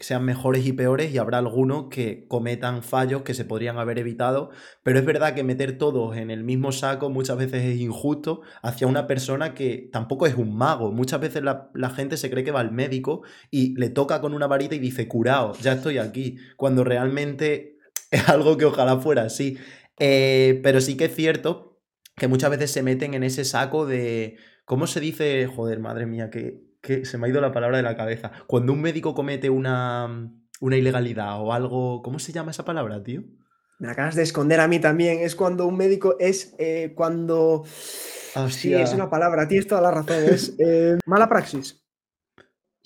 sean mejores y peores y habrá algunos que cometan fallos que se podrían haber evitado, pero es verdad que meter todos en el mismo saco muchas veces es injusto hacia una persona que tampoco es un mago. Muchas veces la, gente se cree que va al médico y le toca con una varita y dice, curado, ya estoy aquí, cuando realmente es algo que ojalá fuera así. Eh, pero sí que es cierto que muchas veces se meten en ese saco de ¿Cómo se dice? Joder, madre mía, que, se me ha ido la palabra de la cabeza. Cuando un médico comete una, una ilegalidad o algo. ¿Cómo se llama esa palabra, tío? Me acabas de esconder a mí también. Es cuando un médico es eh, cuando. Sí, es una palabra, tienes toda la razón. Es eh, mala praxis.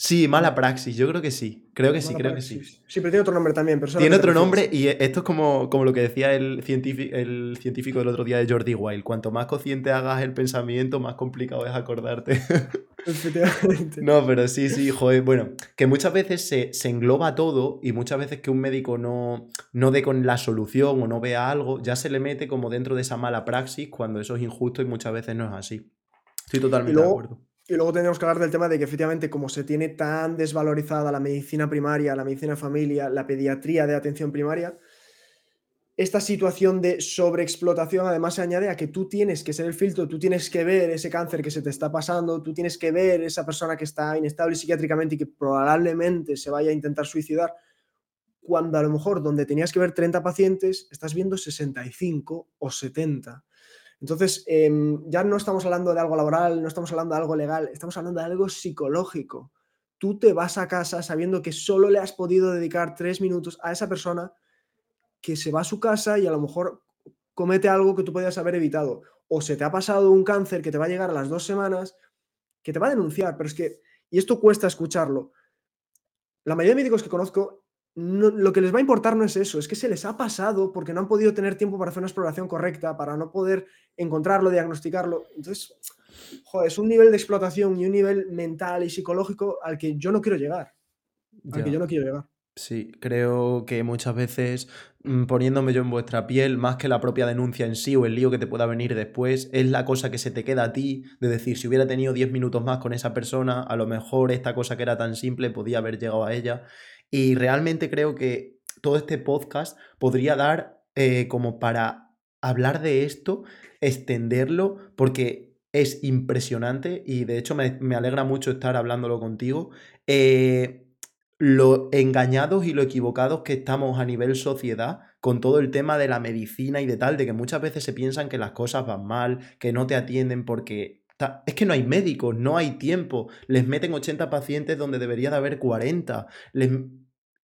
Sí, mala praxis, yo creo que sí. Creo que sí, creo que sí. Sí, pero tiene otro nombre también. tiene otro nombre y esto es como, como lo que decía el científico, el científico del otro día de Jordi Wild. Cuanto más consciente hagas el pensamiento, más complicado es acordarte. no, pero sí, sí, joder. Bueno, que muchas veces se, engloba todo y muchas veces que un médico no, no dé con la solución o no vea algo, ya se le mete como dentro de esa mala praxis cuando eso es injusto y muchas veces no es así. Estoy totalmente de acuerdo. Y luego tenemos que hablar del tema de que efectivamente como se tiene tan desvalorizada la medicina primaria, la medicina familia, la pediatría de atención primaria, esta situación de sobreexplotación además se añade a que tú tienes que ser el filtro, tú tienes que ver ese cáncer que se te está pasando, tú tienes que ver esa persona que está inestable psiquiátricamente y que probablemente se vaya a intentar suicidar, cuando a lo mejor donde tenías que ver 30 pacientes, estás viendo 65 o 70. Entonces, em, ya no estamos hablando de algo laboral, no estamos hablando de algo legal, estamos hablando de algo psicológico. Tú te vas a casa sabiendo que solo le has podido dedicar tres minutos a esa persona que se va a su casa y a lo mejor comete algo que tú podías haber evitado. O se te ha pasado un cáncer que te va a llegar a las dos semanas, que te va a denunciar, pero es que, y esto cuesta escucharlo. La mayoría de médicos que conozco lo que les va a importar no es eso, es que se les ha pasado porque no han podido tener tiempo para hacer una exploración correcta, para no poder encontrarlo, diagnosticarlo. Entonces, joder, es un nivel de explotación y un nivel mental y psicológico al que yo no quiero llegar. Al que yo no quiero llegar. Sí, creo que muchas veces mm, poniéndome yo en vuestra piel, más que la propia denuncia en sí o el lío que te pueda venir después, es la cosa que se te queda a ti, de decir, si hubiera tenido 10 minutos más con esa persona, a lo mejor esta cosa que era tan simple podía haber llegado a ella. Y realmente creo que todo este podcast podría dar eh, como para hablar de esto, extenderlo, porque es impresionante y de hecho me, alegra mucho estar hablándolo contigo. Eh, lo engañados y lo equivocados que estamos a nivel sociedad con todo el tema de la medicina y de tal, de que muchas veces se piensan que las cosas van mal, que no te atienden porque... Es que no hay médicos, no hay tiempo. Les meten 80 pacientes donde debería de haber 40. Les...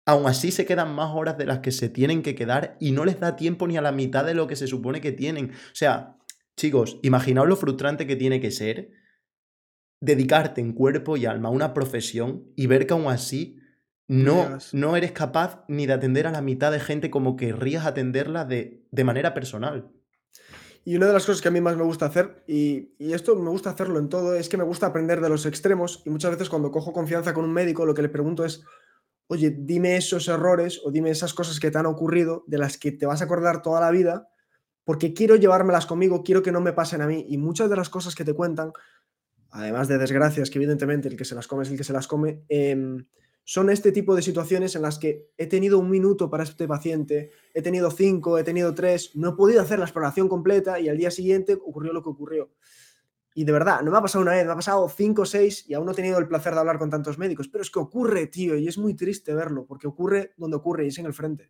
Aún así se quedan más horas de las que se tienen que quedar y no les da tiempo ni a la mitad de lo que se supone que tienen. O sea, chicos, imaginaos lo frustrante que tiene que ser dedicarte en cuerpo y alma a una profesión y ver que aún así no, no eres capaz ni de atender a la mitad de gente como querrías atenderla de, de manera personal. Y una de las cosas que a mí más me gusta hacer, y, y, esto me gusta hacerlo en todo, es que me gusta aprender de los extremos. Y muchas veces cuando cojo confianza con un médico, lo que le pregunto es, oye, dime esos errores o dime esas cosas que te han ocurrido, de las que te vas a acordar toda la vida, porque quiero llevármelas conmigo, quiero que no me pasen a mí. Y muchas de las cosas que te cuentan, además de desgracias, que evidentemente el que se las come es el que se las come, eh, son este tipo de situaciones en las que he tenido un minuto para este paciente, he tenido cinco, he tenido tres, no he podido hacer la exploración completa y al día siguiente ocurrió lo que ocurrió. Y de verdad, no me ha pasado una vez, me ha pasado cinco o seis y aún no he tenido el placer de hablar con tantos médicos, pero es que ocurre, tío, y es muy triste verlo, porque ocurre donde ocurre y es en el frente.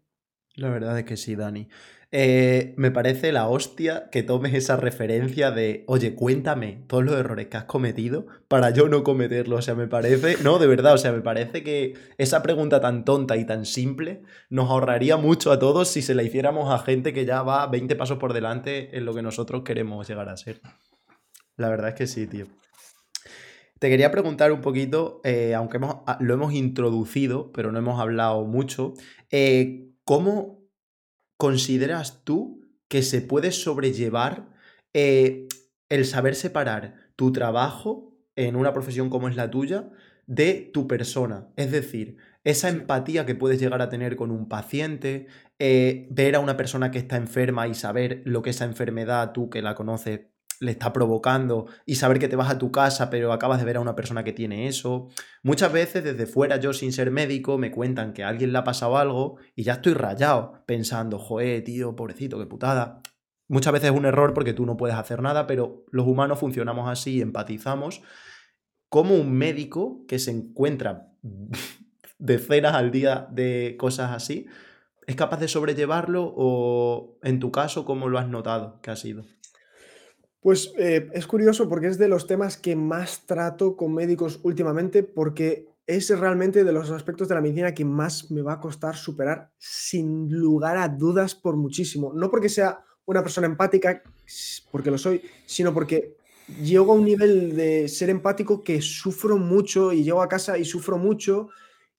La verdad es que sí, Dani. Eh, me parece la hostia que tomes esa referencia de, oye, cuéntame todos los errores que has cometido para yo no cometerlos. O sea, me parece, no, de verdad, o sea, me parece que esa pregunta tan tonta y tan simple nos ahorraría mucho a todos si se la hiciéramos a gente que ya va 20 pasos por delante en lo que nosotros queremos llegar a ser. La verdad es que sí, tío. Te quería preguntar un poquito, eh, aunque ah, lo hemos introducido, pero no hemos hablado mucho, eh, ¿Cómo consideras tú que se puede sobrellevar eh, el saber separar tu trabajo en una profesión como es la tuya de tu persona? Es decir, esa empatía que puedes llegar a tener con un paciente, ver a una persona que está enferma y saber lo que esa enfermedad, tú que la conoces, le está provocando y saber que te vas a tu casa pero acabas de ver a una persona que tiene eso. Muchas veces desde fuera yo sin ser médico me cuentan que a alguien le ha pasado algo y ya estoy rayado pensando, joder, tío, pobrecito, qué putada. Muchas veces es un error porque tú no puedes hacer nada, pero los humanos funcionamos así, empatizamos. Como un médico que se encuentra decenas al día de cosas así, ¿es capaz de sobrellevarlo o en tu caso cómo lo has notado que ha sido? Pues eh, es curioso porque es de los temas que más trato con médicos últimamente porque es realmente de los aspectos de la medicina que más me va a costar superar sin lugar a dudas por muchísimo. No porque sea una persona empática, porque lo soy, sino porque llego a un nivel de ser empático que sufro mucho y llego a casa y sufro mucho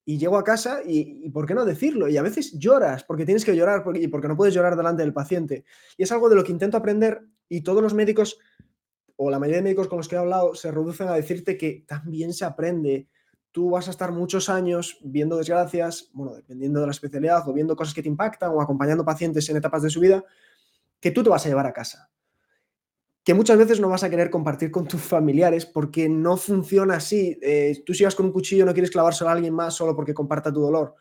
y llego a casa y, ¿por qué no decirlo? Y a veces lloras porque tienes que llorar y porque no puedes llorar delante del paciente. Y es algo de lo que intento aprender y todos los médicos, o la mayoría de médicos con los que he hablado, se reducen a decirte que también se aprende. Tú vas a estar muchos años viendo desgracias, bueno, dependiendo de la especialidad, o viendo cosas que te impactan, o acompañando pacientes en etapas de su vida, que tú te vas a llevar a casa. Que muchas veces no vas a querer compartir con tus familiares porque no funciona así. Eh, tú sigas con un cuchillo, no quieres clavárselo a alguien más solo porque comparta tu dolor,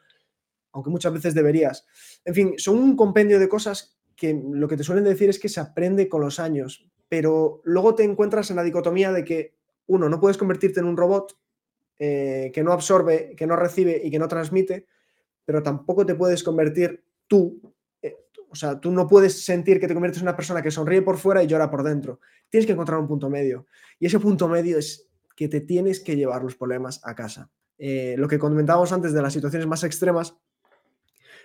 aunque muchas veces deberías. En fin, son un compendio de cosas que lo que te suelen decir es que se aprende con los años, pero luego te encuentras en la dicotomía de que, uno, no puedes convertirte en un robot eh, que no absorbe, que no recibe y que no transmite, pero tampoco te puedes convertir tú, eh, o sea, tú no puedes sentir que te conviertes en una persona que sonríe por fuera y llora por dentro. Tienes que encontrar un punto medio. Y ese punto medio es que te tienes que llevar los problemas a casa. Eh, lo que comentábamos antes de las situaciones más extremas,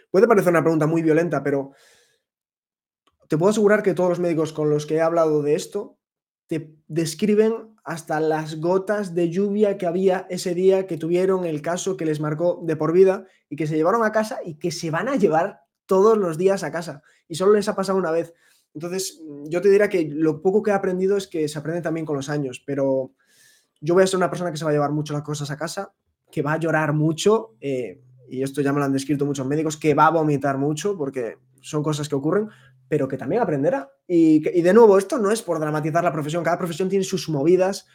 puede parecer una pregunta muy violenta, pero te puedo asegurar que todos los médicos con los que he hablado de esto te describen hasta las gotas de lluvia que había ese día que tuvieron el caso que les marcó de por vida y que se llevaron a casa y que se van a llevar todos los días a casa y solo les ha pasado una vez. Entonces, yo te diría que lo poco que he aprendido es que se aprende también con los años, pero yo voy a ser una persona que se va a llevar mucho las cosas a casa, que va a llorar mucho, eh, y esto ya me lo han descrito muchos médicos, que va a vomitar mucho, porque son cosas que ocurren, pero que también aprenderá. Y, de nuevo, esto no es por dramatizar la profesión, cada profesión tiene sus movidas,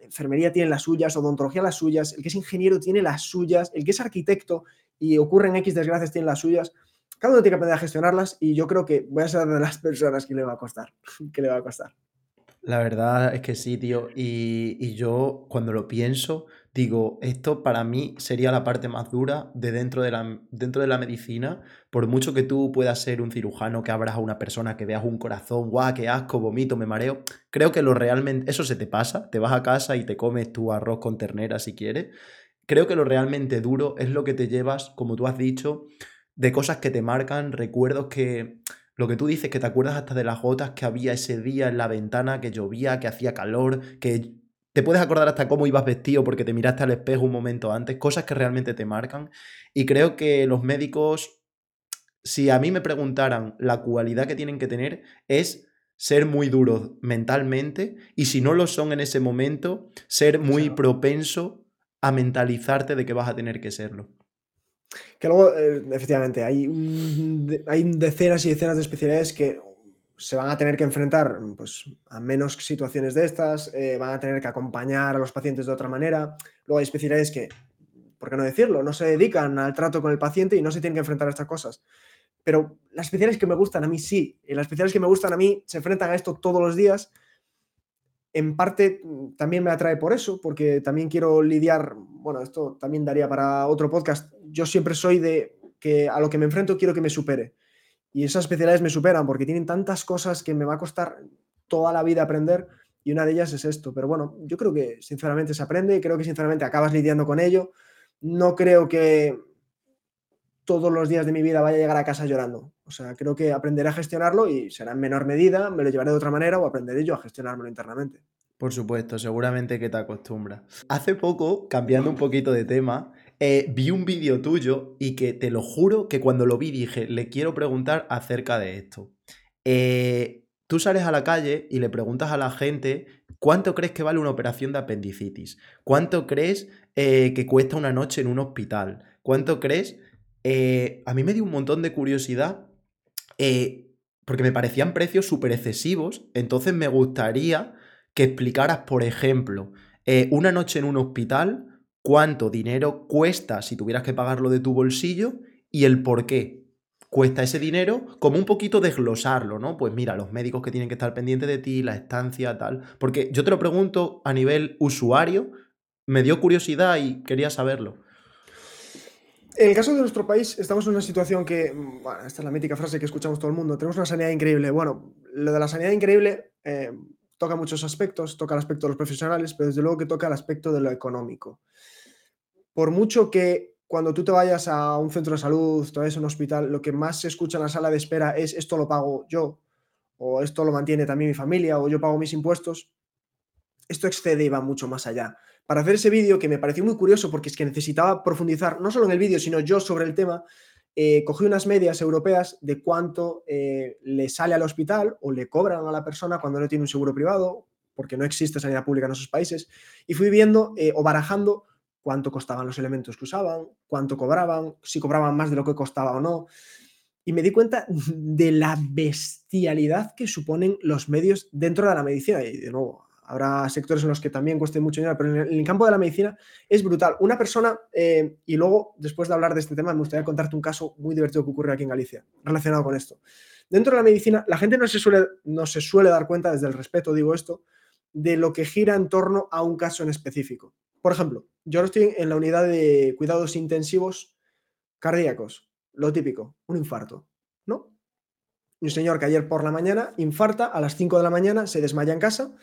enfermería tiene las suyas, odontología las suyas, el que es ingeniero tiene las suyas, el que es arquitecto y ocurren X desgracias tiene las suyas. Cada uno tiene que aprender a gestionarlas y yo creo que voy a ser de las personas que le va a costar, que le va a costar. La verdad es que sí, tío. Y, y yo cuando lo pienso, digo, esto para mí sería la parte más dura de dentro de la, dentro de la medicina. Por mucho que tú puedas ser un cirujano, que abras a una persona, que veas un corazón, guau, qué asco, vomito, me mareo. Creo que lo realmente, eso se te pasa. Te vas a casa y te comes tu arroz con ternera si quieres. Creo que lo realmente duro es lo que te llevas, como tú has dicho, de cosas que te marcan, recuerdos que lo que tú dices, que te acuerdas hasta de las gotas que había ese día en la ventana, que llovía, que hacía calor, que te puedes acordar hasta cómo ibas vestido porque te miraste al espejo un momento antes, cosas que realmente te marcan. Y creo que los médicos, si a mí me preguntaran la cualidad que tienen que tener, es ser muy duros mentalmente y si no lo son en ese momento, ser muy propenso a mentalizarte de que vas a tener que serlo. Que luego, eh, efectivamente, hay, hay decenas y decenas de especialidades que se van a tener que enfrentar pues, a menos situaciones de estas, eh, van a tener que acompañar a los pacientes de otra manera. Luego hay especialidades que, ¿por qué no decirlo? No se dedican al trato con el paciente y no se tienen que enfrentar a estas cosas. Pero las especialidades que me gustan a mí sí, y las especialidades que me gustan a mí se enfrentan a esto todos los días. En parte también me atrae por eso, porque también quiero lidiar, bueno, esto también daría para otro podcast, yo siempre soy de que a lo que me enfrento quiero que me supere. Y esas especialidades me superan porque tienen tantas cosas que me va a costar toda la vida aprender y una de ellas es esto. Pero bueno, yo creo que sinceramente se aprende y creo que sinceramente acabas lidiando con ello. No creo que todos los días de mi vida vaya a llegar a casa llorando. O sea, creo que aprenderé a gestionarlo y será en menor medida, me lo llevaré de otra manera o aprenderé yo a gestionármelo internamente. Por supuesto, seguramente que te acostumbras. Hace poco, cambiando un poquito de tema, eh, vi un vídeo tuyo y que te lo juro que cuando lo vi dije, le quiero preguntar acerca de esto. Eh, tú sales a la calle y le preguntas a la gente cuánto crees que vale una operación de apendicitis, cuánto crees eh, que cuesta una noche en un hospital, cuánto crees... a mí me dio un montón de curiosidad porque me parecían precios súper excesivos, entonces me gustaría que explicaras, por ejemplo, una noche en un hospital cuánto dinero cuesta si tuvieras que pagarlo de tu bolsillo y el por qué cuesta ese dinero, como un poquito desglosarlo, ¿no? Pues mira, los médicos que tienen que estar pendientes de ti, la estancia, tal. Porque yo te lo pregunto a nivel usuario, me dio curiosidad y quería saberlo. En el caso de nuestro país, estamos en una situación que, bueno, esta es la mítica frase que escuchamos todo el mundo, tenemos una sanidad increíble. Bueno, lo de la sanidad increíble eh, toca muchos aspectos, toca el aspecto de los profesionales, pero desde luego que toca el aspecto de lo económico. Por mucho que cuando tú te vayas a un centro de salud, a un hospital, lo que más se escucha en la sala de espera es esto lo pago yo, o esto lo mantiene también mi familia, o yo pago mis impuestos, esto excede y va mucho más allá. Para hacer ese vídeo, que me pareció muy curioso porque es que necesitaba profundizar, no solo en el vídeo, sino yo sobre el tema, eh, cogí unas medias europeas de cuánto eh, le sale al hospital o le cobran a la persona cuando no tiene un seguro privado, porque no existe sanidad pública en esos países, y fui viendo eh, o barajando cuánto costaban los elementos que usaban, cuánto cobraban, si cobraban más de lo que costaba o no. Y me di cuenta de la bestialidad que suponen los medios dentro de la medicina. Y de nuevo, Habrá sectores en los que también cueste mucho dinero, pero en el, campo de la medicina es brutal. Una persona, eh, y luego, después de hablar de este tema, me gustaría contarte un caso muy divertido que ocurre aquí en Galicia, relacionado con esto. Dentro de la medicina, la gente no se suele, no se suele dar cuenta, desde el respeto digo esto, de lo que gira en torno a un caso en específico. Por ejemplo, yo estoy en la unidad de cuidados intensivos cardíacos, lo típico, un infarto, ¿no? Un señor que ayer por la mañana infarta, a las 5 de la mañana se desmaya en casa,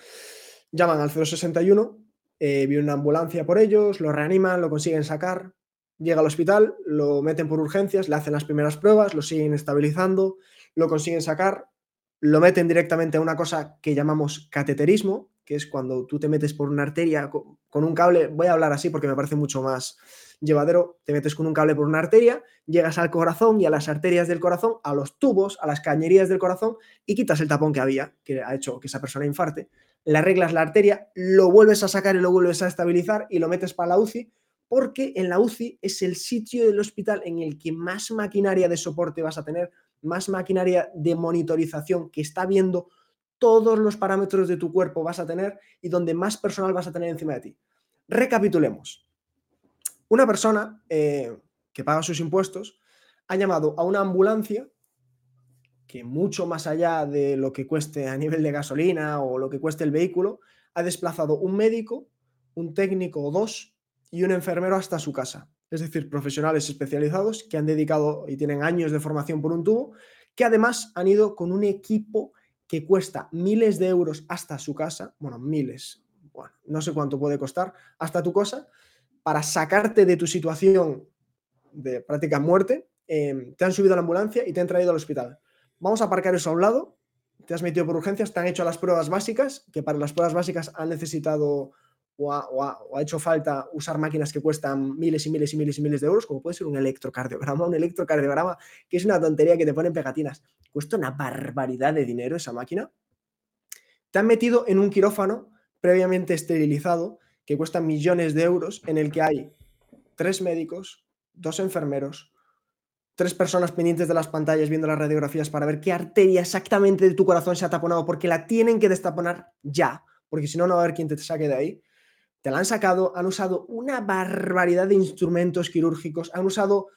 llaman al 061, eh, viene una ambulancia por ellos, lo reaniman, lo consiguen sacar, llega al hospital, lo meten por urgencias, le hacen las primeras pruebas, lo siguen estabilizando, lo consiguen sacar, lo meten directamente a una cosa que llamamos cateterismo, que es cuando tú te metes por una arteria con un cable, voy a hablar así porque me parece mucho más llevadero, te metes con un cable por una arteria, llegas al corazón y a las arterias del corazón, a los tubos, a las cañerías del corazón y quitas el tapón que había, que ha hecho que esa persona infarte, le arreglas la arteria, lo vuelves a sacar y lo vuelves a estabilizar y lo metes para la UCI, porque en la UCI es el sitio del hospital en el que más maquinaria de soporte vas a tener, más maquinaria de monitorización que está viendo todos los parámetros de tu cuerpo vas a tener y donde más personal vas a tener encima de ti. Recapitulemos. Una persona eh, que paga sus impuestos ha llamado a una ambulancia que mucho más allá de lo que cueste a nivel de gasolina o lo que cueste el vehículo, ha desplazado un médico, un técnico o dos y un enfermero hasta su casa. Es decir, profesionales especializados que han dedicado y tienen años de formación por un tubo, que además han ido con un equipo que cuesta miles de euros hasta su casa, bueno, miles, bueno, no sé cuánto puede costar, hasta tu casa, para sacarte de tu situación de práctica muerte, em, te han subido a la ambulancia y te han traído al hospital. Vamos a aparcar eso a un lado, te has metido por urgencias, te han hecho las pruebas básicas, que para las pruebas básicas han necesitado o ha, hecho falta usar máquinas que cuestan miles y miles y miles y miles de euros, como puede ser un electrocardiograma, un electrocardiograma que es una tontería que te ponen pegatinas. Cuesta una barbaridad de dinero esa máquina. Te han metido en un quirófano previamente esterilizado que cuesta millones de euros, en el que hay tres médicos, dos enfermeros, tres personas pendientes de las pantallas viendo las radiografías para ver qué arteria exactamente de tu corazón se ha taponado, porque la tienen que destaponar ya, porque si no, no va a haber quien te saque de ahí. Te la han sacado, han usado una barbaridad de instrumentos quirúrgicos, han usado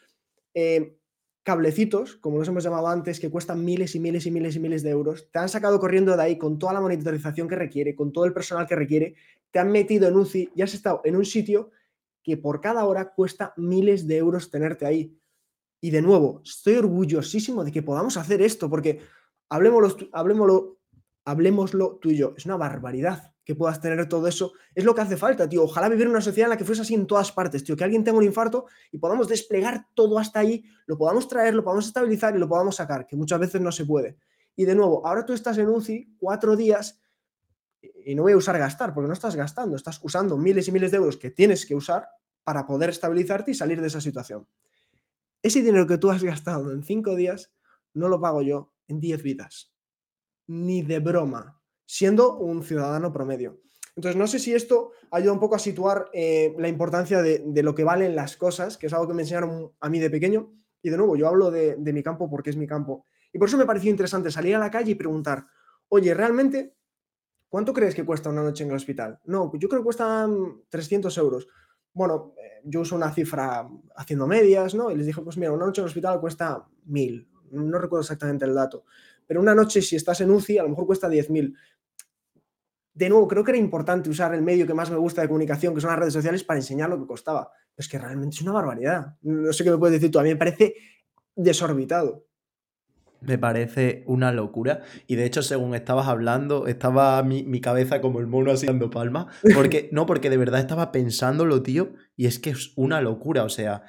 eh, cablecitos, como los hemos llamado antes, que cuestan miles y miles y miles y miles de euros, te han sacado corriendo de ahí con toda la monitorización que requiere, con todo el personal que requiere, te han metido en UCI y has estado en un sitio que por cada hora cuesta miles de euros tenerte ahí. Y de nuevo, estoy orgullosísimo de que podamos hacer esto, porque hablemoslo, hablemoslo, hablemoslo tú y yo, es una barbaridad que puedas tener todo eso, es lo que hace falta, tío. Ojalá vivir una sociedad en la que fuese así en todas partes, tío. Que alguien tenga un infarto y podamos desplegar todo hasta ahí, lo podamos traer, lo podamos estabilizar y lo podamos sacar, que muchas veces no se puede. Y de nuevo, ahora tú estás en UCI cuatro días y no voy a usar gastar, porque no estás gastando, estás usando miles y miles de euros que tienes que usar para poder estabilizarte y salir de esa situación. Ese dinero que tú has gastado en cinco días, no lo pago yo en diez vidas. Ni de broma siendo un ciudadano promedio. Entonces, no sé si esto ayuda un poco a situar eh, la importancia de, lo que valen las cosas, que es algo que me enseñaron a mí de pequeño. Y de nuevo, yo hablo de, mi campo porque es mi campo. Y por eso me pareció interesante salir a la calle y preguntar, oye, ¿realmente cuánto crees que cuesta una noche en el hospital? No, yo creo que cuestan 300 euros. Bueno, eh, yo uso una cifra haciendo medias, ¿no? Y les dije, pues mira, una noche en el hospital cuesta 1000. No recuerdo exactamente el dato. Pero una noche, si estás en UCI, a lo mejor cuesta 10.000 de nuevo, creo que era importante usar el medio que más me gusta de comunicación, que son las redes sociales, para enseñar lo que costaba. es que realmente es una barbaridad. No sé qué me puedes decir tú, a mí me parece desorbitado. Me parece una locura. Y de hecho, según estabas hablando, estaba mi, cabeza como el mono así dando palma. Porque, no, porque de verdad estaba pensándolo, tío, y es que es una locura. O sea,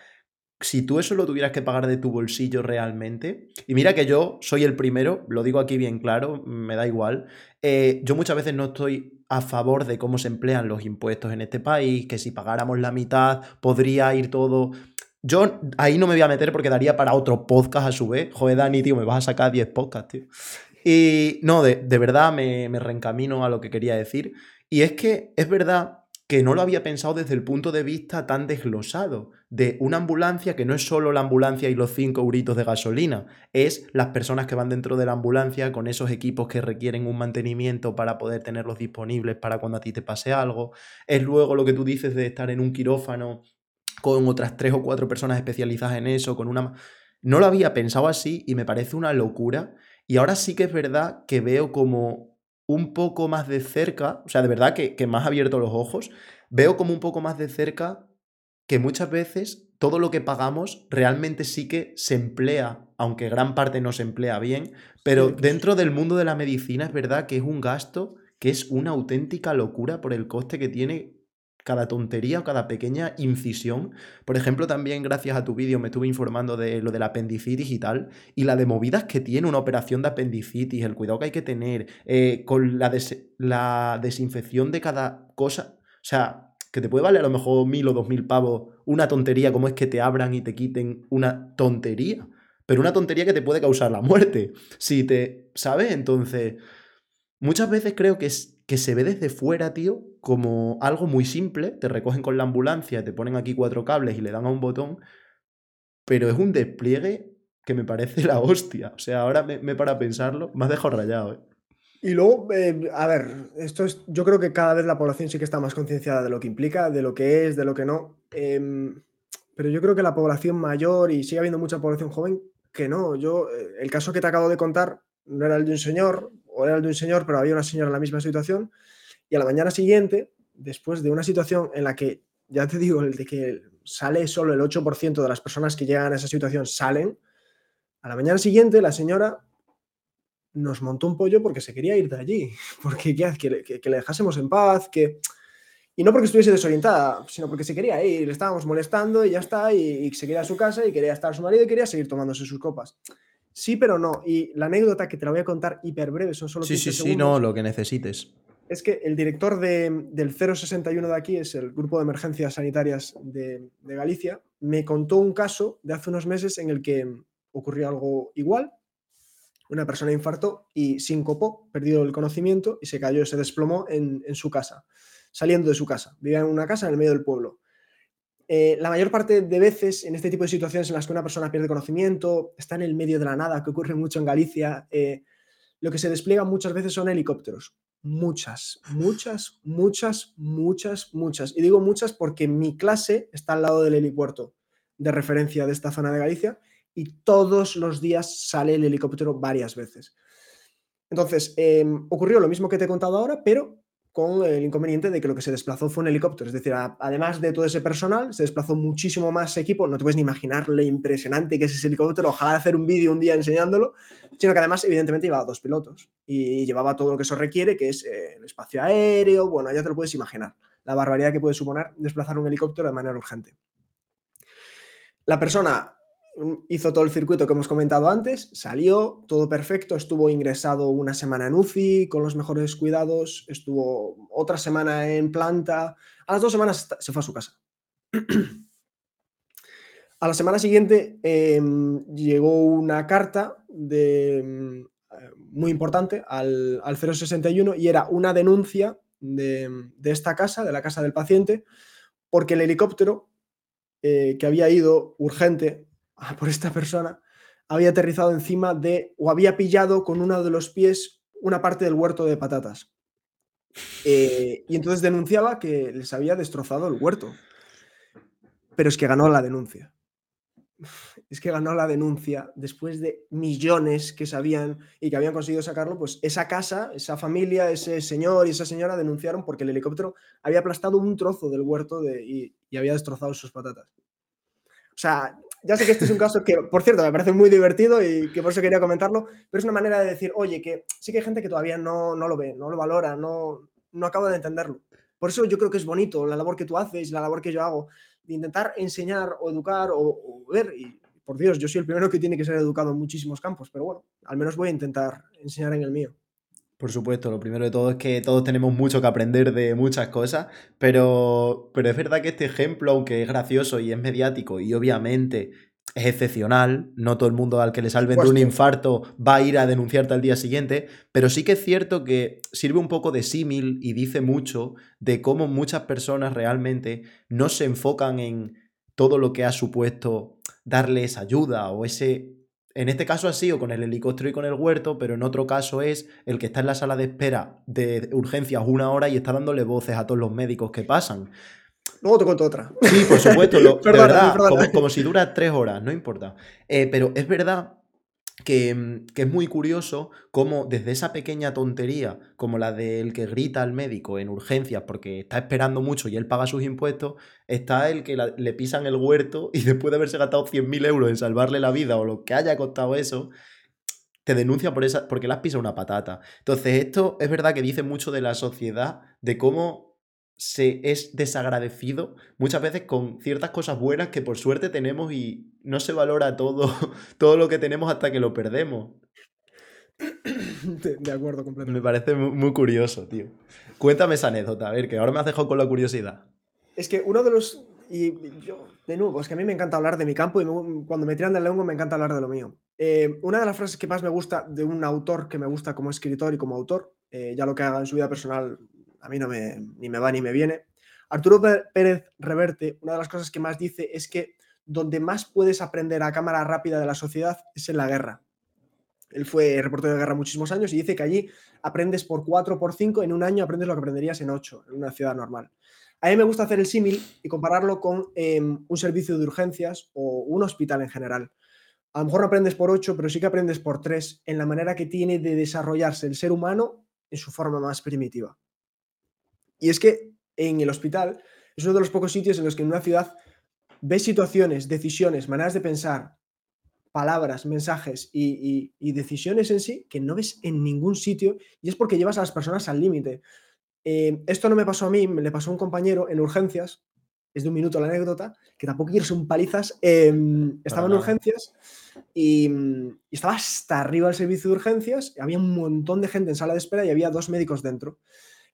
si tú eso lo tuvieras que pagar de tu bolsillo realmente, y mira que yo soy el primero, lo digo aquí bien claro, me da igual, eh, yo muchas veces no estoy a favor de cómo se emplean los impuestos en este país, que si pagáramos la mitad podría ir todo... Yo ahí no me voy a meter porque daría para otro podcast a su vez. Joder, Dani, tío, me vas a sacar 10 podcasts, tío. Y no, de, verdad me, me reencamino a lo que quería decir. Y es que es verdad que no lo había pensado desde el punto de vista tan desglosado, de una ambulancia que no es solo la ambulancia y los cinco euritos de gasolina, es las personas que van dentro de la ambulancia con esos equipos que requieren un mantenimiento para poder tenerlos disponibles para cuando a ti te pase algo, es luego lo que tú dices de estar en un quirófano con otras tres o cuatro personas especializadas en eso, con una... No lo había pensado así y me parece una locura. Y ahora sí que es verdad que veo como un poco más de cerca, o sea, de verdad que, que más abierto los ojos, veo como un poco más de cerca que muchas veces todo lo que pagamos realmente sí que se emplea, aunque gran parte no se emplea bien, pero dentro del mundo de la medicina es verdad que es un gasto que es una auténtica locura por el coste que tiene cada tontería o cada pequeña incisión. Por ejemplo, también gracias a tu vídeo me estuve informando de lo de la apendicitis y tal, y la de movidas que tiene una operación de apendicitis, el cuidado que hay que tener, eh, con la, la desinfección de cada cosa. O sea, que te puede valer a lo mejor mil o dos mil pavos una tontería como es que te abran y te quiten una tontería. Pero una tontería que te puede causar la muerte. Si te. ¿Sabes? Entonces. Muchas veces creo que es que se ve desde fuera, tío, como algo muy simple. Te recogen con la ambulancia, te ponen aquí cuatro cables y le dan a un botón. Pero es un despliegue que me parece la hostia. O sea, ahora me, para pensarlo, me has dejado rayado, ¿eh? Y luego, eh, a ver, esto es, yo creo que cada vez la población sí que está más concienciada de lo que implica, de lo que es, de lo que no. Em, pero yo creo que la población mayor y sigue habiendo mucha población joven que no. Yo, eh, el caso que te acabo de contar no era el de un señor, o era el de un señor, pero había una señora en la misma situación. Y a la mañana siguiente, después de una situación en la que, ya te digo, el de que sale solo el 8% de las personas que llegan a esa situación salen, a la mañana siguiente la señora nos montó un pollo porque se quería ir de allí, porque que, que, que le dejásemos en paz, que y no porque estuviese desorientada, sino porque se quería ir, le estábamos molestando y ya está, y, se quería a su casa y quería estar a su marido y quería seguir tomándose sus copas. Sí, pero no. Y la anécdota que te la voy a contar hiper breve, son solo Sí, sí, sí, no, lo que necesites. Es que el director de, del 061 de aquí, es el Grupo de Emergencias Sanitarias de, Galicia, me contó un caso de hace unos meses en el que ocurrió algo igual. Una persona infartó y sincopó, perdió el conocimiento y se cayó, se desplomó en, en su casa saliendo de su casa. Vivía en una casa en el medio del pueblo. Eh, la mayor parte de veces, en este tipo de situaciones en las que una persona pierde conocimiento, está en el medio de la nada, que ocurre mucho en Galicia, eh, lo que se despliega muchas veces son helicópteros. Muchas, muchas, muchas, muchas, muchas. Y digo muchas porque mi clase está al lado del helipuerto de referencia de esta zona de Galicia y todos los días sale el helicóptero varias veces. Entonces, em, ocurrió lo mismo que te he contado ahora, pero con el inconveniente de que lo que se desplazó fue un helicóptero. Es decir, además de todo ese personal, se desplazó muchísimo más equipo. No te puedes ni imaginar lo impresionante que es ese helicóptero. Ojalá hacer un vídeo un día enseñándolo, sino que además, evidentemente, llevaba dos pilotos y llevaba todo lo que eso requiere, que es eh, el espacio aéreo. Bueno, ya te lo puedes imaginar. La barbaridad que puede suponer desplazar un helicóptero de manera urgente. La persona hizo todo el circuito que hemos comentado antes, salió, todo perfecto, estuvo ingresado una semana en UCI con los mejores cuidados, estuvo otra semana en planta, a las dos semanas se fue a su casa. a la semana siguiente em, llegó una carta em, muy importante al, 061 y era una denuncia de, esta casa, de la casa del paciente, porque el helicóptero eh, que había ido urgente por esta persona había aterrizado encima de o había pillado con uno de los pies una parte del huerto de patatas. Eh, y entonces denunciaba que les había destrozado el huerto. Pero es que ganó la denuncia. Es que ganó la denuncia después de millones que sabían y que habían conseguido sacarlo, pues esa casa, esa familia, ese señor y esa señora denunciaron porque el helicóptero había aplastado un trozo del huerto y, y había destrozado sus patatas. O sea, ya sé que este es un caso que, por cierto, me parece muy divertido y que por eso quería comentarlo, pero es una manera de decir, oye, que sí que hay gente que todavía no, no lo ve, no lo valora, no, no acaba de entenderlo. Por eso yo creo que es bonito la labor que tú haces, la labor que yo hago, de intentar enseñar o educar o, ver. Y por Dios, yo soy el primero que tiene que ser educado en muchísimos campos, pero bueno, al menos voy a intentar enseñar en el mío. Por supuesto, lo primero de todo es que todos tenemos mucho que aprender de muchas cosas, pero, pero es verdad que este ejemplo, aunque es gracioso y es mediático y obviamente es excepcional, no todo el mundo al que le salven de un infarto va a ir a denunciarte al día siguiente, pero sí que es cierto que sirve un poco de símil y dice mucho de cómo muchas personas realmente no se enfocan en todo lo que ha supuesto darles ayuda o ese en este caso ha sido con el helicóptero y con el huerto, pero en otro caso es el que está en la sala de espera de urgencias una hora y está dándole voces a todos los médicos que pasan. Luego te cuento otra. Sí, por supuesto, de verdad, como, si dura tres horas, no importa. Eh, pero es verdad Mm, que, es muy curioso cómo desde esa pequeña tontería, como la del que grita al médico en urgencias porque está esperando mucho y él paga sus impuestos, está el que le pisan el huerto y después de haberse gastado 100.000 euros en salvarle la vida o lo que haya costado eso, te denuncia por esa, porque le has pisado una patata. Entonces, esto es verdad que dice mucho de la sociedad, de cómo se es desagradecido muchas veces con ciertas cosas buenas que por suerte tenemos y no se valora todo, todo lo que tenemos hasta que lo perdemos. De, acuerdo, completamente. Me parece muy, curioso, tío. Cuéntame esa anécdota, a ver, que ahora me has dejado con la curiosidad. Es que uno de los. Y yo, de nuevo, es que a mí me encanta hablar de mi campo y cuando me tiran del lenguo me encanta hablar de lo mío. Eh, una de las frases que más me gusta de un autor que me gusta como escritor y como autor, eh, ya lo que haga en su vida personal a mí no me, ni me va ni me viene. Arturo Pérez Reverte, una de las cosas que más dice es que donde más puedes aprender a cámara rápida de la sociedad es en la guerra. Él fue reportero de guerra muchísimos años y dice que allí aprendes por 4 por 5, en un año aprendes lo que aprenderías en 8, en una ciudad normal. A mí me gusta hacer el símil y compararlo con em, un servicio de urgencias o un hospital en general. a lo mejor no aprendes por ocho, pero sí que aprendes por tres en la manera que tiene de desarrollarse el ser humano en su forma más primitiva. Y es que en el hospital es uno de los pocos sitios en los que en una ciudad ves situaciones, decisiones, maneras de pensar, palabras, mensajes y, decisiones en sí que no ves en ningún sitio y es porque llevas a las personas al límite. Eh, esto no me pasó a mí, me le pasó a un compañero en urgencias, es de un minuto la anécdota, que tampoco quiero un palizas, em, estaba en urgencias y, y, estaba hasta arriba del servicio de urgencias, había un montón de gente en sala de espera y había dos médicos dentro.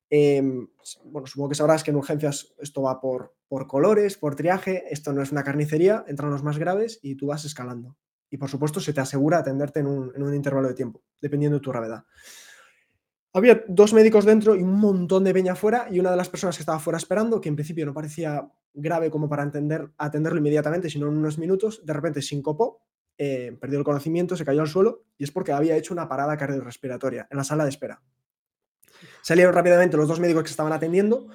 Em, bueno, supongo que sabrás que en urgencias esto va por, por colores, por triaje, esto no es una carnicería, entran los más graves y tú vas escalando. Y por supuesto se te asegura atenderte en un, en un intervalo de tiempo, dependiendo de tu gravedad. Había dos médicos dentro y un montón de peña fuera y una de las personas que estaba fuera esperando, que en principio no parecía grave como para entender, atenderlo inmediatamente, sino en unos minutos, de repente sincopó, eh, perdió el conocimiento, se cayó al suelo y es porque había hecho una parada cardiorrespiratoria en la sala de espera. Salieron rápidamente los dos médicos que estaban atendiendo,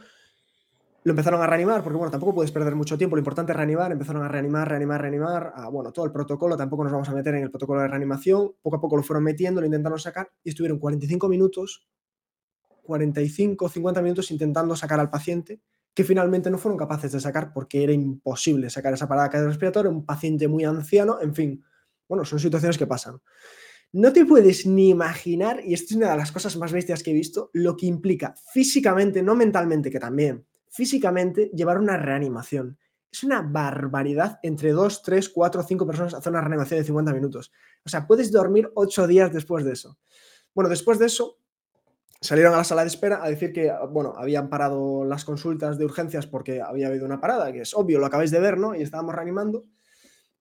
lo empezaron a reanimar, porque bueno, tampoco puedes perder mucho tiempo, lo importante es reanimar, empezaron a reanimar, reanimar, reanimar, bueno, todo el protocolo, tampoco nos vamos a meter en el protocolo de reanimación, poco a poco lo fueron metiendo, lo intentaron sacar y estuvieron 45 minutos, 45, 50 minutos intentando sacar al paciente, que finalmente no fueron capaces de sacar porque era imposible sacar esa parada cardiorrespiratoria, un paciente muy anciano, en fin, bueno, son situaciones que pasan. No te puedes ni imaginar, y esta es una de las cosas más bestias que he visto, lo que implica físicamente, no mentalmente, que también, físicamente llevar una reanimación. Es una barbaridad entre dos, tres, cuatro, cinco personas hacer una reanimación de 50 minutos. O sea, puedes dormir ocho días después de eso. Bueno, después de eso, salieron a la sala de espera a decir que, bueno, habían parado las consultas de urgencias porque había habido una parada, que es obvio, lo acabáis de ver, ¿no? Y estábamos reanimando.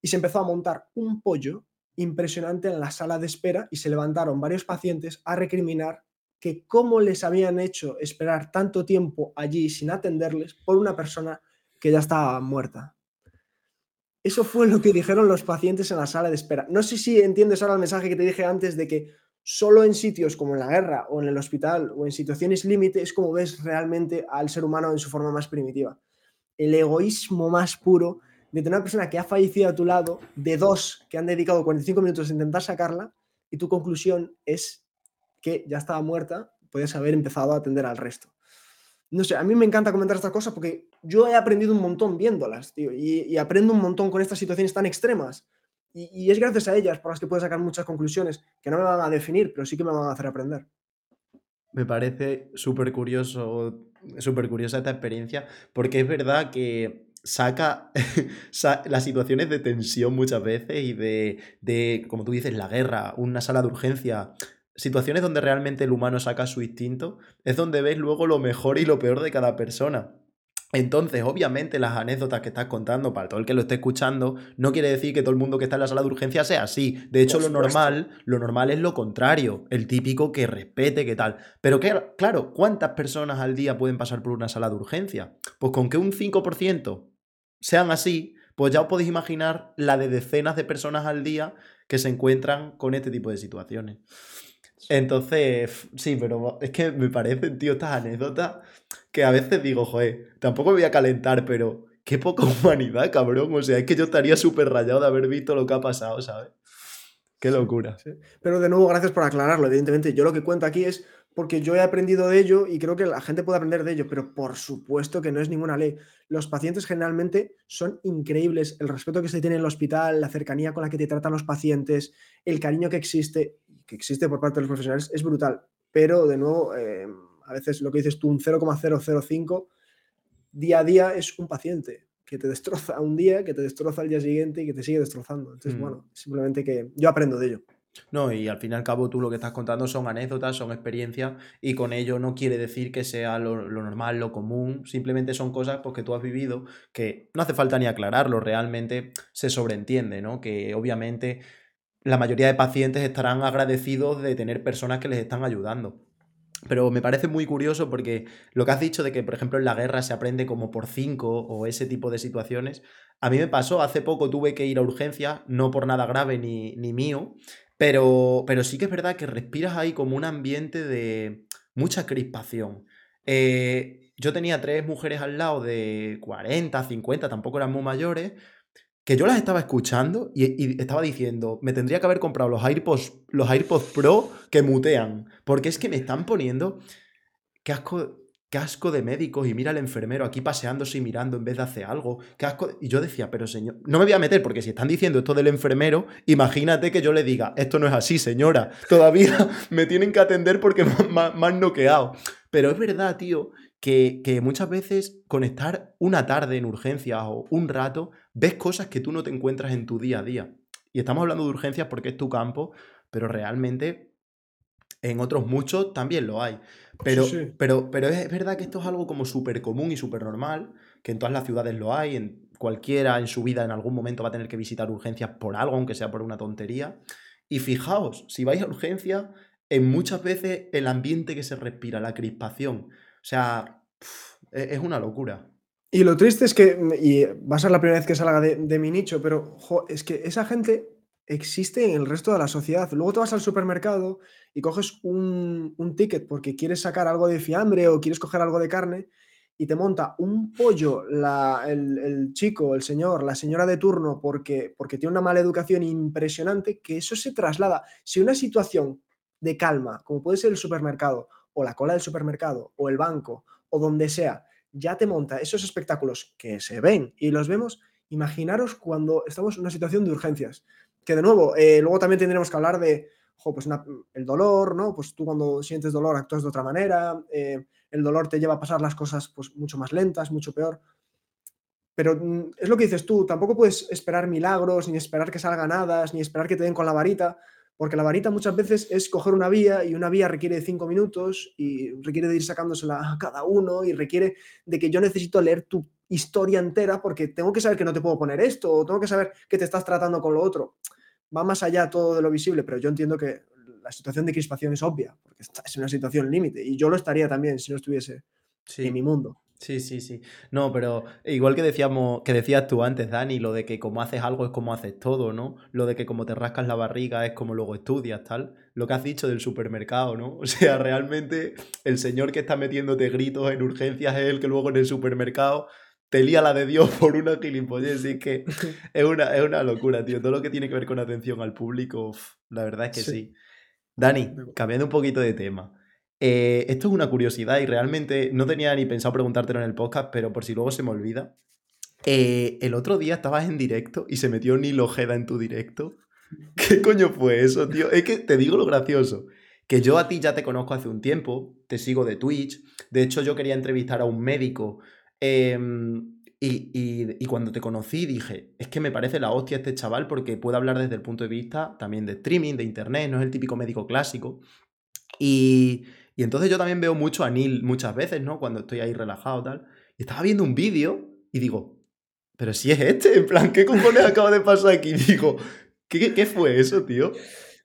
Y se empezó a montar un pollo impresionante en la sala de espera y se levantaron varios pacientes a recriminar que cómo les habían hecho esperar tanto tiempo allí sin atenderles por una persona que ya estaba muerta. Eso fue lo que dijeron los pacientes en la sala de espera. No sé si entiendes ahora el mensaje que te dije antes de que solo en sitios como en la guerra o en el hospital o en situaciones límite es como ves realmente al ser humano en su forma más primitiva. El egoísmo más puro de tener una persona que ha fallecido a tu lado, de dos que han dedicado 45 minutos a intentar sacarla, y tu conclusión es que ya estaba muerta, puedes haber empezado a atender al resto. No sé, a mí me encanta comentar estas cosas porque yo he aprendido un montón viéndolas, tío, y, aprendo un montón con estas situaciones tan extremas. Y, y, es gracias a ellas por las que puedo sacar muchas conclusiones que no me van a definir, pero sí que me van a hacer aprender. Me parece súper curioso, súper curiosa esta experiencia, porque es verdad que saca las situaciones de tensión muchas veces y de, de, como tú dices, la guerra, una sala de urgencia, situaciones donde realmente el humano saca su instinto, es donde ves luego lo mejor y lo peor de cada persona. Entonces, obviamente, las anécdotas que estás contando, para todo el que lo esté escuchando, no quiere decir que todo el mundo que está en la sala de urgencia sea así. De hecho, lo normal, lo normal es lo contrario, el típico que respete, que tal. Pero que, claro, ¿cuántas personas al día pueden pasar por una sala de urgencia? Pues con que un 5% sean así, pues ya os podéis imaginar la de decenas de personas al día que se encuentran con este tipo de situaciones. Entonces, sí, pero es que me parecen, tío, estas anécdotas que a veces digo, joder, tampoco me voy a calentar, pero qué poca humanidad, cabrón. O sea, es que yo estaría súper rayado de haber visto lo que ha pasado, ¿sabes? Qué locura. Pero de nuevo, gracias por aclararlo. Evidentemente, yo lo que cuento aquí es porque yo he aprendido de ello y creo que la gente puede aprender de ello, pero por supuesto que no es ninguna ley. Los pacientes generalmente son increíbles, el respeto que se tiene en el hospital, la cercanía con la que te tratan los pacientes, el cariño que existe, que existe por parte de los profesionales, es brutal. Pero de nuevo, eh, a veces lo que dices tú, un 0,005 día a día es un paciente que te destroza un día, que te destroza al día siguiente y que te sigue destrozando. Entonces, mm. bueno, simplemente que yo aprendo de ello. No, y al fin y al cabo tú lo que estás contando son anécdotas, son experiencias y con ello no quiere decir que sea lo, normal, lo común, simplemente son cosas pues, que tú has vivido que no hace falta ni aclararlo, realmente se sobreentiende, ¿no? Que obviamente la mayoría de pacientes estarán agradecidos de tener personas que les están ayudando. Pero me parece muy curioso porque lo que has dicho de que, por ejemplo, en la guerra se aprende como por cinco o ese tipo de situaciones, a mí me pasó, hace poco tuve que ir a urgencia, no por nada grave ni, ni mío, pero, pero sí que es verdad que respiras ahí como un ambiente de mucha crispación. Eh, yo tenía tres mujeres al lado de 40, 50, tampoco eran muy mayores, que yo las estaba escuchando y, estaba diciendo, me tendría que haber comprado los AirPods, los AirPods Pro que mutean, porque es que me están poniendo, qué asco, casco de médicos y mira al enfermero aquí paseándose y mirando en vez de hacer algo. casco Y yo decía, pero señor, no me voy a meter porque si están diciendo esto del enfermero, imagínate que yo le diga, esto no es así, señora, todavía me tienen que atender porque me han noqueado. Pero es verdad, tío, que, que, muchas veces con estar una tarde en urgencias o un rato, ves cosas que tú no te encuentras en tu día a día. Y estamos hablando de urgencias porque es tu campo, pero realmente en otros muchos también lo hay. Pero, pero, pero es verdad que esto es algo como súper común y súper normal, que en todas las ciudades lo hay, en cualquiera en su vida en algún momento va a tener que visitar urgencias por algo, aunque sea por una tontería. Y fijaos, si vais a urgencias, en muchas veces el ambiente que se respira, la crispación, o sea, e-, es una locura. Y lo triste es que, y va a ser la primera vez que salga de, mi nicho, pero es que esa gente existe en el resto de la sociedad. Luego te vas al supermercado y coges un, ticket porque quieres sacar algo de fiambre o quieres coger algo de carne y te monta un pollo el, chico, el señor, la señora de turno porque, porque tiene una mala educación impresionante, que eso se traslada. Si una situación de calma, como puede ser el supermercado o la cola del supermercado o el banco o donde sea, ya te monta esos espectáculos que se ven y los vemos, imaginaros cuando estamos en una situación de urgencias que de nuevo, eh, luego también tendremos que hablar de pues el dolor, ¿no? Pues tú cuando sientes dolor actúas de otra manera, eh, el dolor te lleva a pasar las cosas pues, mucho más lentas, mucho peor. Pero mm, es lo que dices tú, tampoco puedes esperar milagros, ni esperar que salgan hadas, ni esperar que te den con la varita, porque la varita muchas veces es coger una vía y una vía requiere cinco minutos y requiere de ir sacándosela a cada uno y requiere de que yo necesito leer tu historia entera porque tengo que saber que no te puedo poner esto o tengo que saber que te estás tratando con lo otro. Va más allá todo de lo visible, pero yo entiendo que la situación de crispación es obvia, porque es una situación límite y yo lo estaría también si no estuviese en mi mundo. Sí, sí, sí. No, pero igual que decíamos, que decías tú antes, Dani, lo de que como haces algo es como haces todo, ¿no? Lo de que como te rascas la barriga es como luego estudias, tal. Lo que has dicho del supermercado, ¿no? O sea, realmente el señor que está metiéndote gritos en urgencias es el que luego en el supermercado te lía la de Dios por una gilipollez. Y que es una, es una locura, tío. Todo lo que tiene que ver con atención al público, la verdad es que sí. Dani, cambiando un poquito de tema. Eh, esto es una curiosidad y realmente no tenía ni pensado preguntártelo en el podcast, pero por si luego se me olvida. Eh, el otro día estabas en directo y se metió Nilo Ojeda en tu directo. ¿Qué coño fue eso, tío? Es que te digo lo gracioso. Que yo a ti ya te conozco hace un tiempo, te sigo de Twitch. De hecho, yo quería entrevistar a un médico Em, y, cuando te conocí dije, es que me parece la hostia este chaval porque puede hablar desde el punto de vista también de streaming, de internet, no es el típico médico clásico. Y, entonces yo también veo mucho a Neil muchas veces, ¿no? Cuando estoy ahí relajado tal. Y estaba viendo un vídeo y digo, pero si es este, en plan, ¿qué cojones acaba de pasar aquí? Y digo, ¿qué, qué fue eso, tío?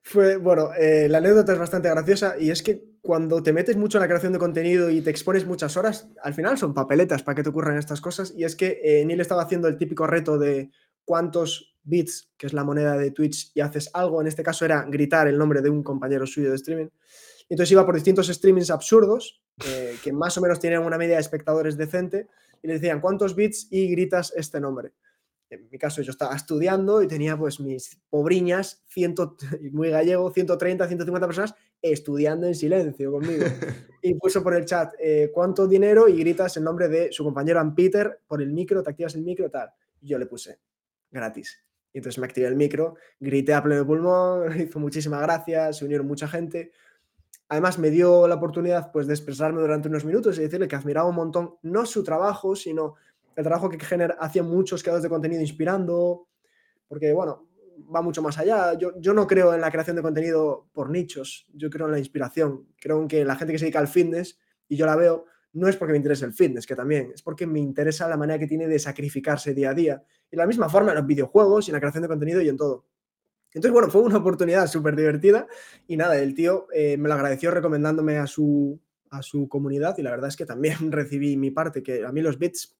Fue, bueno, eh, la anécdota es bastante graciosa y es que cuando te metes mucho en la creación de contenido y te expones muchas horas, al final son papeletas para que te ocurran estas cosas. Y es que eh, Neil estaba haciendo el típico reto de cuántos bits, que es la moneda de Twitch, y haces algo. En este caso era gritar el nombre de un compañero suyo de streaming. entonces iba por distintos streamings absurdos, que más o menos tienen una media de espectadores decente, y le decían cuántos bits y gritas este nombre en mi caso yo estaba estudiando y tenía pues mis pobriñas, ciento, muy gallego, 130, 150 personas estudiando en silencio conmigo. Y puso por el chat eh, cuánto dinero y gritas el nombre de su compañero Peter por el micro, te activas el micro, tal. Y yo le puse gratis. Y entonces me activé el micro, grité a pleno pulmón, hizo muchísimas gracias, se unieron mucha gente. Además me dio la oportunidad pues de expresarme durante unos minutos y decirle que admiraba un montón no su trabajo, sino el trabajo que genera, hacía muchos creadores de contenido inspirando, porque bueno, va mucho más allá. Yo, yo no creo en la creación de contenido por nichos, yo creo en la inspiración. Creo en que la gente que se dedica al fitness, y yo la veo, no es porque me interese el fitness, que también, es porque me interesa la manera que tiene de sacrificarse día a día. Y de la misma forma en los videojuegos y en la creación de contenido y en todo. Entonces, bueno, fue una oportunidad súper divertida y nada, el tío eh, me lo agradeció recomendándome a su, a su comunidad y la verdad es que también recibí mi parte, que a mí los bits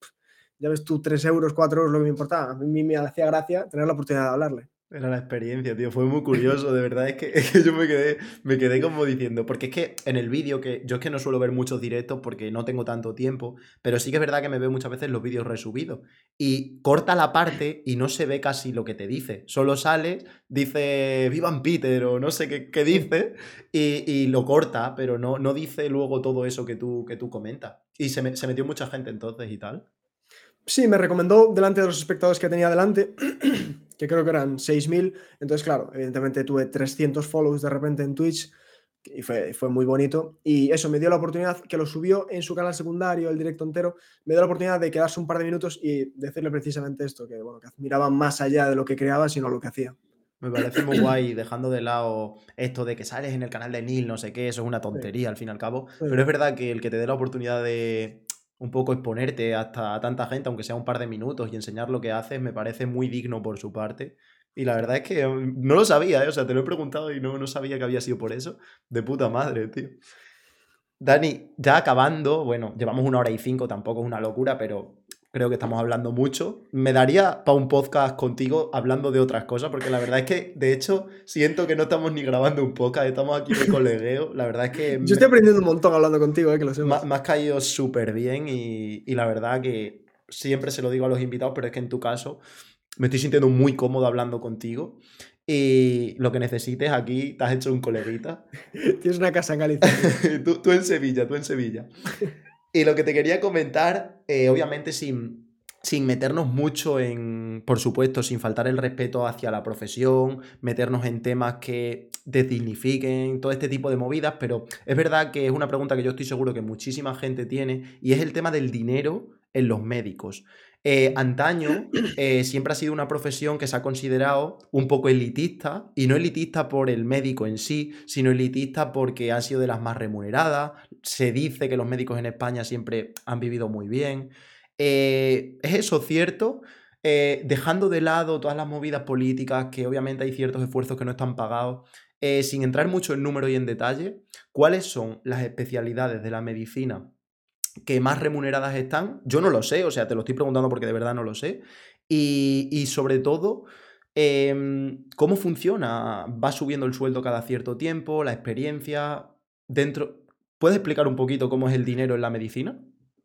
ya ves tú, 3 euros, 4 euros lo que me importaba. A mí me hacía gracia tener la oportunidad de hablarle. Era la experiencia, tío. Fue muy curioso, de verdad. Es que, yo me quedé, me quedé como diciendo. Porque es que en el vídeo, que yo es que no suelo ver muchos directos porque no tengo tanto tiempo, pero sí que es verdad que me veo muchas veces los vídeos resubidos. Y corta la parte y no se ve casi lo que te dice. Solo sale, dice Vivan Peter o no sé qué, qué dice, y, y, lo corta, pero no, no dice luego todo eso que tú, que tú comentas. Y se, se metió mucha gente entonces y tal. Sí, me recomendó delante de los espectadores que tenía delante que creo que eran 6.000. Entonces, claro, evidentemente tuve 300 follows de repente en Twitch y fue, fue, muy bonito. Y eso me dio la oportunidad, que lo subió en su canal secundario, el directo entero, me dio la oportunidad de quedarse un par de minutos y decirle precisamente esto, que, bueno, que admiraba más allá de lo que creaba, sino lo que hacía. Me parece muy guay, dejando de lado esto de que sales en el canal de Neil, no sé qué, eso es una tontería sí. al fin y al cabo. Sí. Pero es verdad que el que te dé la oportunidad de un poco exponerte hasta tanta gente, aunque sea un par de minutos, y enseñar lo que haces, me parece muy digno por su parte. Y la verdad es que mm, no lo sabía, ¿eh? o sea, te lo he preguntado y no, no sabía que había sido por eso. De puta madre, tío. Dani, ya acabando, bueno, llevamos una hora y cinco, tampoco es una locura, pero creo que estamos hablando mucho. Me daría para un podcast contigo hablando de otras cosas, porque la verdad es que, de hecho, siento que no estamos ni grabando un podcast, estamos aquí de colegueo. La verdad es que. Yo estoy aprendiendo un montón hablando contigo, eh, que lo sé. Me, me has caído súper bien y, y, la verdad que siempre se lo digo a los invitados, pero es que en tu caso me estoy sintiendo muy cómodo hablando contigo. Y lo que necesites aquí, te has hecho un coleguita. Tienes una casa en Galicia. tú, tú en Sevilla, tú en Sevilla. Y lo que te quería comentar, eh, obviamente sin, sin meternos mucho en, por supuesto, sin faltar el respeto hacia la profesión, meternos en temas que desdignifiquen, todo este tipo de movidas, pero es verdad que es una pregunta que yo estoy seguro que muchísima gente tiene y es el tema del dinero en los médicos. Eh, antaño eh, siempre ha sido una profesión que se ha considerado un poco elitista, y no elitista por el médico en sí, sino elitista porque han sido de las más remuneradas. Se dice que los médicos en España siempre han vivido muy bien. Eh, ¿Es eso cierto? Eh, dejando de lado todas las movidas políticas, que obviamente hay ciertos esfuerzos que no están pagados, eh, sin entrar mucho en número y en detalle, ¿cuáles son las especialidades de la medicina que más remuneradas están? Yo no lo sé, o sea, te lo estoy preguntando porque de verdad no lo sé. Y, y sobre todo, eh, ¿cómo funciona? ¿Va subiendo el sueldo cada cierto tiempo? ¿La experiencia? Dentro... ¿Puedes explicar un poquito cómo es el dinero en la medicina?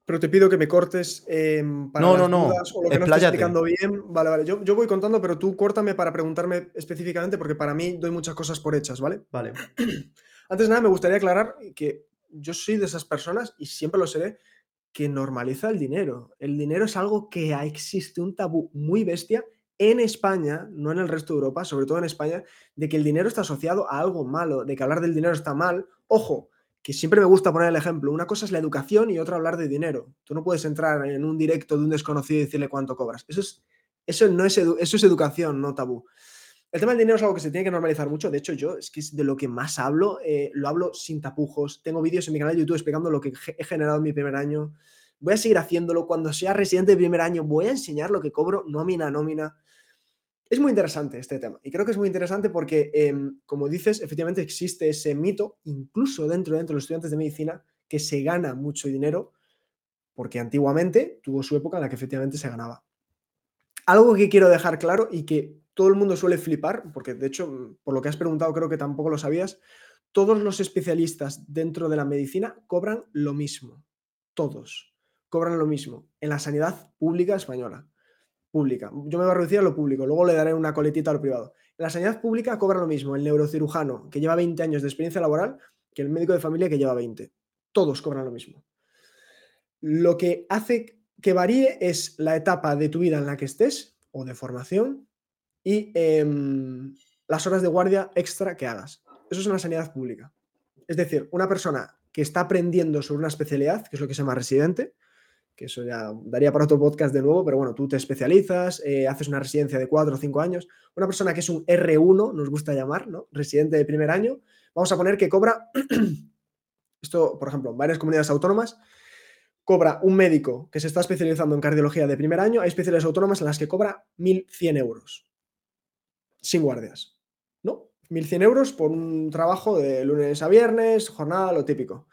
Pero te pido que me cortes eh, para no, las no, no. dudas o lo que no estoy explicando bien. Vale, vale. Yo, yo, voy contando, pero tú córtame para preguntarme específicamente, porque para mí doy muchas cosas por hechas, ¿vale? Vale. Antes de nada, me gustaría aclarar que yo soy de esas personas, y siempre lo seré, que normaliza el dinero. El dinero es algo que existe un tabú muy bestia en España, no en el resto de Europa, sobre todo en España, de que el dinero está asociado a algo malo, de que hablar del dinero está mal. Ojo, que siempre me gusta poner el ejemplo. Una cosa es la educación y otra hablar de dinero. Tú no puedes entrar en un directo de un desconocido y decirle cuánto cobras. Eso es, eso no es, eso es educación, no tabú. El tema del dinero es algo que se tiene que normalizar mucho. De hecho, yo es que es de lo que más hablo. Eh, lo hablo sin tapujos. Tengo vídeos en mi canal de YouTube explicando lo que he generado en mi primer año. Voy a seguir haciéndolo. Cuando sea residente de primer año, voy a enseñar lo que cobro nómina a nómina. Es muy interesante este tema y creo que es muy interesante porque, eh, como dices, efectivamente existe ese mito, incluso dentro, dentro de los estudiantes de medicina, que se gana mucho dinero porque antiguamente tuvo su época en la que efectivamente se ganaba. Algo que quiero dejar claro y que todo el mundo suele flipar, porque de hecho, por lo que has preguntado, creo que tampoco lo sabías, todos los especialistas dentro de la medicina cobran lo mismo. Todos cobran lo mismo en la sanidad pública española pública. Yo me voy a reducir a lo público, luego le daré una coletita a lo privado. La sanidad pública cobra lo mismo el neurocirujano que lleva 20 años de experiencia laboral que el médico de familia que lleva 20. Todos cobran lo mismo. Lo que hace que varíe es la etapa de tu vida en la que estés o de formación y eh, las horas de guardia extra que hagas. Eso es una sanidad pública. Es decir, una persona que está aprendiendo sobre una especialidad, que es lo que se llama residente, que eso ya daría para otro podcast de nuevo, pero bueno, tú te especializas, eh, haces una residencia de cuatro o cinco años. Una persona que es un R1, nos gusta llamar, ¿no? Residente de primer año, vamos a poner que cobra, esto, por ejemplo, en varias comunidades autónomas, cobra un médico que se está especializando en cardiología de primer año, hay especialidades autónomas en las que cobra 1.100 euros, sin guardias, ¿no? 1.100 euros por un trabajo de lunes a viernes, jornada, lo típico.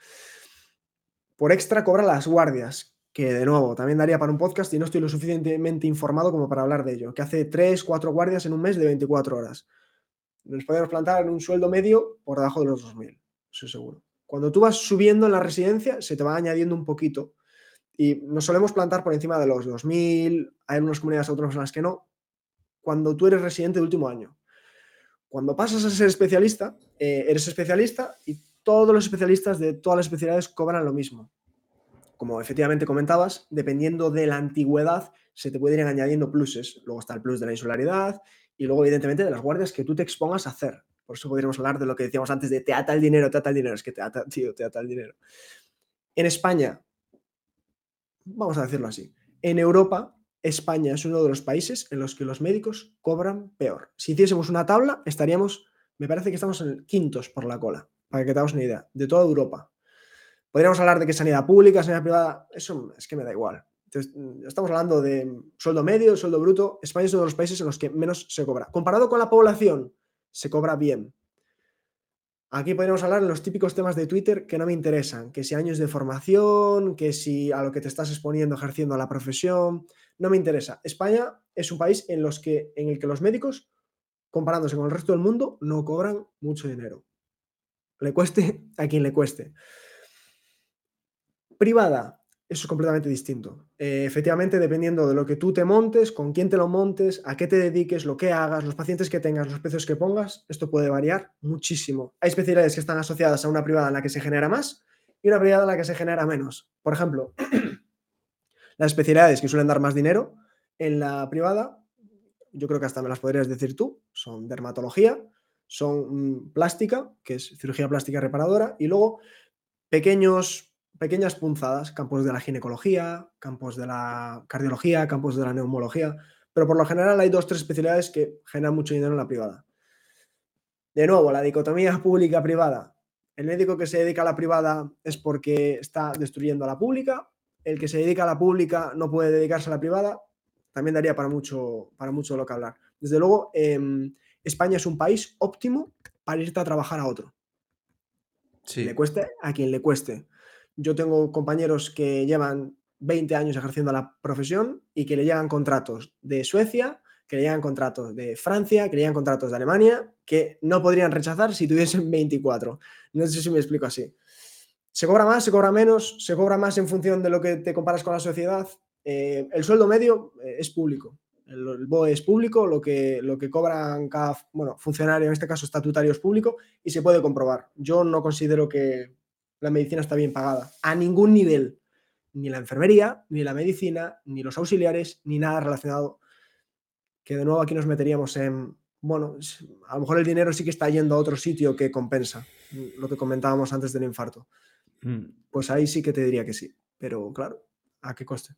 Por extra cobra las guardias, que de nuevo también daría para un podcast y no estoy lo suficientemente informado como para hablar de ello, que hace 3, 4 guardias en un mes de 24 horas. Nos podemos plantar en un sueldo medio por debajo de los 2.000, eso seguro. Cuando tú vas subiendo en la residencia, se te va añadiendo un poquito. Y nos solemos plantar por encima de los 2.000, hay unas comunidades autónomas en las que no, cuando tú eres residente de último año. Cuando pasas a ser especialista, eh, eres especialista y todos los especialistas de todas las especialidades cobran lo mismo como efectivamente comentabas, dependiendo de la antigüedad, se te pueden ir añadiendo pluses. Luego está el plus de la insularidad y luego, evidentemente, de las guardias que tú te expongas a hacer. Por eso podríamos hablar de lo que decíamos antes de te ata el dinero, te ata el dinero. Es que te ata, tío, te ata el dinero. En España, vamos a decirlo así, en Europa, España es uno de los países en los que los médicos cobran peor. Si hiciésemos una tabla, estaríamos, me parece que estamos en quintos por la cola, para que te hagas una idea, de toda Europa. Podríamos hablar de que sanidad pública, sanidad privada, eso es que me da igual. Mm, estamos hablando de sueldo medio, sueldo bruto. España es uno de los países en los que menos se cobra. Comparado con la población, se cobra bien. Aquí podríamos hablar de los típicos temas de Twitter que no me interesan, que si años de formación, que si a lo que te estás exponiendo ejerciendo la profesión, no me interesa. España es un país en, los que, en el que los médicos, comparándose con el resto del mundo, no cobran mucho dinero. Le cueste a quien le cueste. Privada, eso es completamente distinto. Eh, efectivamente, dependiendo de lo que tú te montes, con quién te lo montes, a qué te dediques, lo que hagas, los pacientes que tengas, los precios que pongas, esto puede variar muchísimo. Hay especialidades que están asociadas a una privada en la que se genera más y una privada en la que se genera menos. Por ejemplo, las especialidades que suelen dar más dinero en la privada, yo creo que hasta me las podrías decir tú, son dermatología, son mm, plástica, que es cirugía plástica reparadora, y luego pequeños pequeñas punzadas, campos de la ginecología, campos de la cardiología, campos de la neumología, pero por lo general hay dos, tres especialidades que generan mucho dinero en la privada. De nuevo, la dicotomía pública-privada. El médico que se dedica a la privada es porque está destruyendo a la pública, el que se dedica a la pública no puede dedicarse a la privada, también daría para mucho, para mucho lo que hablar. Desde luego, em, España es un país óptimo para irte a trabajar a otro. Sí. Le cueste a quien le cueste. Yo tengo compañeros que llevan 20 años ejerciendo la profesión y que le llegan contratos de Suecia, que le llegan contratos de Francia, que le llegan contratos de Alemania, que no podrían rechazar si tuviesen 24. No sé si me explico así. Se cobra más, se cobra menos, se cobra más en función de lo que te comparas con la sociedad. Eh, el sueldo medio eh, es público. El, BOE es público, lo que, lo que cobran cada bueno, funcionario, en este caso estatutario, es público y se puede comprobar. Yo no considero que, la medicina está bien pagada. A ningún nivel. Ni la enfermería, ni la medicina, ni los auxiliares, ni nada relacionado. Que de nuevo aquí nos meteríamos en, bueno, a lo mejor el dinero sí que está yendo a otro sitio que compensa, lo que comentábamos antes del infarto. Mm. Pues ahí sí que te diría que sí. Pero claro, ¿a qué coste?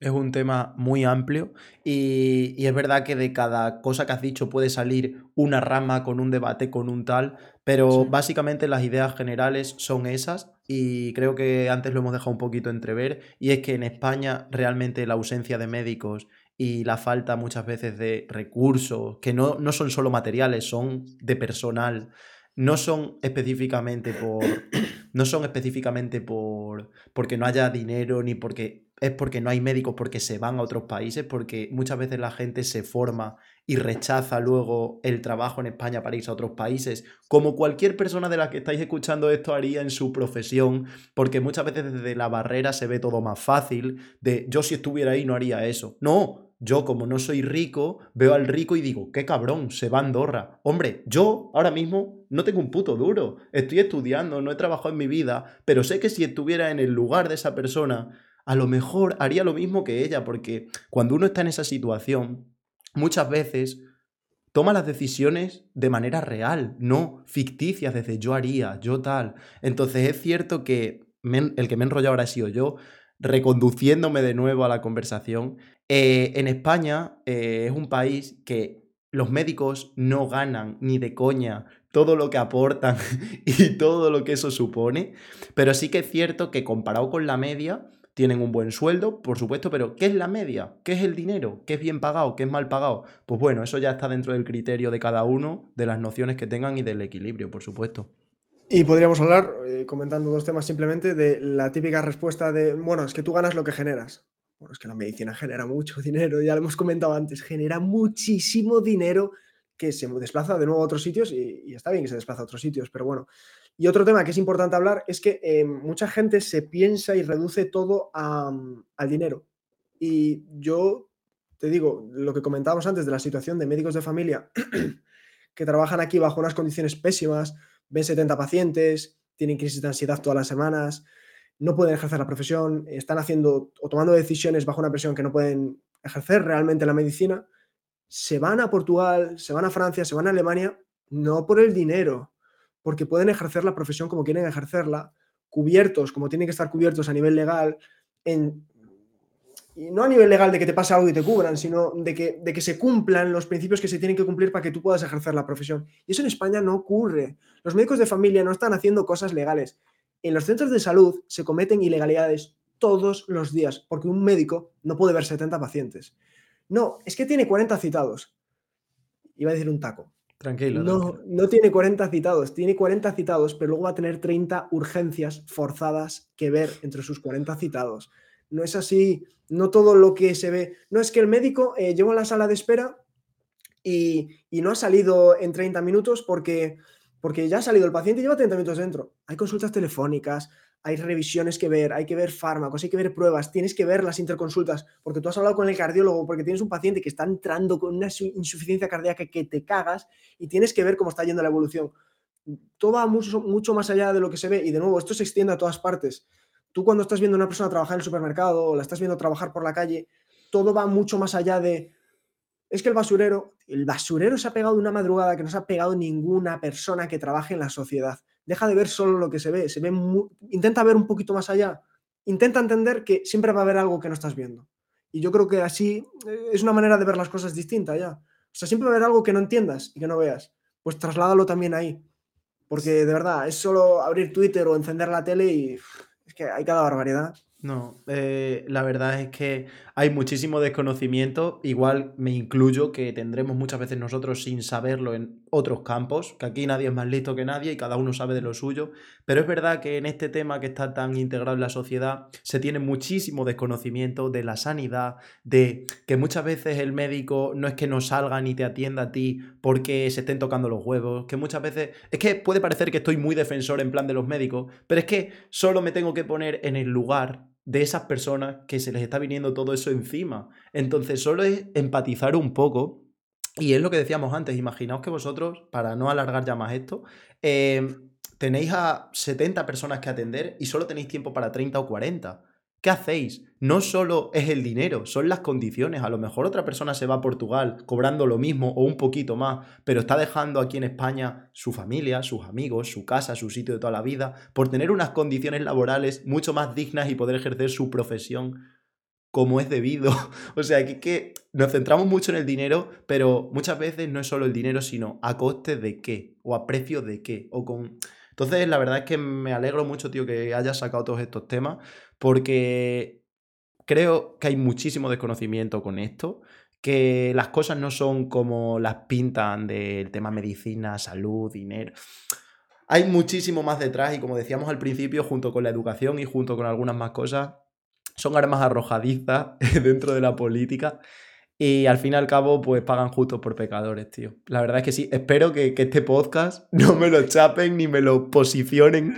Es un tema muy amplio y, es verdad que de cada cosa que has dicho puede salir una rama con un debate, con un tal, pero básicamente las ideas generales son esas y creo que antes lo hemos dejado un poquito entrever y es que en España realmente la ausencia de médicos y la falta muchas veces de recursos, que no, no son solo materiales, son de personal, no son específicamente por no son específicamente por porque no haya dinero ni porque es porque no hay médicos, porque se van a otros países, porque muchas veces la gente se forma y rechaza luego el trabajo en España para irse a otros países, como cualquier persona de la que estáis escuchando esto haría en su profesión, porque muchas veces desde la barrera se ve todo más fácil, de yo si estuviera ahí no haría eso. No, yo como no soy rico, veo al rico y digo, qué cabrón, se va a Andorra. Hombre, yo ahora mismo no tengo un puto duro, estoy estudiando, no he trabajado en mi vida, pero sé que si estuviera en el lugar de esa persona, a lo mejor haría lo mismo que ella, porque cuando uno está en esa situación, muchas veces toma las decisiones de manera real, no ficticias, desde yo haría, yo tal. Entonces es cierto que el que me he enrollado ahora ha sido yo, reconduciéndome de nuevo a la conversación. Eh, en España eh, es un país que los médicos no ganan ni de coña todo lo que aportan y todo lo que eso supone, pero sí que es cierto que comparado con la media, tienen un buen sueldo, por supuesto, pero ¿qué es la media? ¿Qué es el dinero? ¿Qué es bien pagado? ¿Qué es mal pagado? Pues bueno, eso ya está dentro del criterio de cada uno, de las nociones que tengan y del equilibrio, por supuesto. Y podríamos hablar, eh, comentando dos temas simplemente, de la típica respuesta de, bueno, es que tú ganas lo que generas. Bueno, es que la medicina genera mucho dinero, ya lo hemos comentado antes, genera muchísimo dinero que se desplaza de nuevo a otros sitios y, está bien que se desplaza a otros sitios, pero bueno. Y otro tema que es importante hablar es que eh, mucha gente se piensa y reduce todo al dinero. Y yo te digo, lo que comentábamos antes de la situación de médicos de familia que trabajan aquí bajo unas condiciones pésimas, ven 70 pacientes, tienen crisis de ansiedad todas las semanas, no pueden ejercer la profesión, están haciendo o tomando decisiones bajo una presión que no pueden ejercer realmente la medicina, se van a Portugal, se van a Francia, se van a Alemania, no por el dinero, porque pueden ejercer la profesión como quieren ejercerla, cubiertos como tienen que estar cubiertos a nivel legal, y no a nivel legal de que te pase algo y te cubran, sino de que, de que se cumplan los principios que se tienen que cumplir para que tú puedas ejercer la profesión. Y eso en España no ocurre. Los médicos de familia no están haciendo cosas legales. En los centros de salud se cometen ilegalidades todos los días, porque un médico no puede ver 70 pacientes. No, es que tiene 40 citados. Iba a decir un taco. Tranquilo. No, no tiene 40 citados, tiene 40 citados, pero luego va a tener 30 urgencias forzadas que ver entre sus 40 citados no es así, no todo lo que se ve. No es que el médico eh, lleva a la sala de espera y, no ha salido en 30 minutos porque, porque ya ha salido el paciente y lleva 30 minutos dentro. Hay consultas telefónicas, hay revisiones que ver, hay que ver fármacos, hay que ver pruebas, tienes que ver las interconsultas, porque tú has hablado con el cardiólogo, porque tienes un paciente que está entrando con una insuficiencia cardíaca que te cagas y tienes que ver cómo está yendo la evolución. Todo va mucho, mucho más allá de lo que se ve y de nuevo, esto se extiende a todas partes tú cuando estás viendo a una persona trabajar en el supermercado o la estás viendo trabajar por la calle, todo va mucho más allá de... Es que el basurero, el basurero se ha pegado una madrugada que no se ha pegado ninguna persona que trabaje en la sociedad. Deja de ver solo lo que se ve, se ve intenta ver un poquito más allá. Intenta entender que siempre va a haber algo que no estás viendo. Y yo creo que así eh, es una manera de ver las cosas distinta ya. O sea, siempre va a haber algo que no entiendas y que no veas. Pues trasládalo también ahí. Porque de verdad, es solo abrir Twitter o encender la tele y es que hay cada barbaridad. No, eh, la verdad es que hay muchísimo desconocimiento, igual me incluyo que tendremos muchas veces nosotros sin saberlo en otros campos, que aquí nadie es más listo que nadie y cada uno sabe de lo suyo, pero es verdad que en este tema que está tan integrado en la sociedad se tiene muchísimo desconocimiento de la sanidad, de que muchas veces el médico no es que no salga ni te atienda a ti porque se estén tocando los huevos, que muchas veces es que puede parecer que estoy muy defensor en plan de los médicos, pero es que solo me tengo que poner en el lugar de esas personas que se les está viniendo todo eso encima. Entonces, solo es empatizar un poco. Y es lo que decíamos antes, imaginaos que vosotros, para no alargar ya más esto, eh, tenéis a 70 personas que atender y solo tenéis tiempo para 30 o 40. ¿Qué hacéis? No solo es el dinero, son las condiciones. A lo mejor otra persona se va a Portugal cobrando lo mismo o un poquito más, pero está dejando aquí en España su familia, sus amigos, su casa, su sitio de toda la vida, por tener unas condiciones laborales mucho más dignas y poder ejercer su profesión como es debido. O sea, que, que nos centramos mucho en el dinero, pero muchas veces no es solo el dinero, sino a coste de qué, o a precio de qué, o con... Entonces, la verdad es que me alegro mucho, tío, que hayas sacado todos estos temas, porque creo que hay muchísimo desconocimiento con esto, que las cosas no son como las pintan del tema medicina, salud, dinero. Hay muchísimo más detrás y como decíamos al principio, junto con la educación y junto con algunas más cosas, son armas arrojadizas dentro de la política y al fin y al cabo, pues pagan justos por pecadores, tío. La verdad es que sí. Espero que, este podcast no me lo chapen ni me lo posicionen.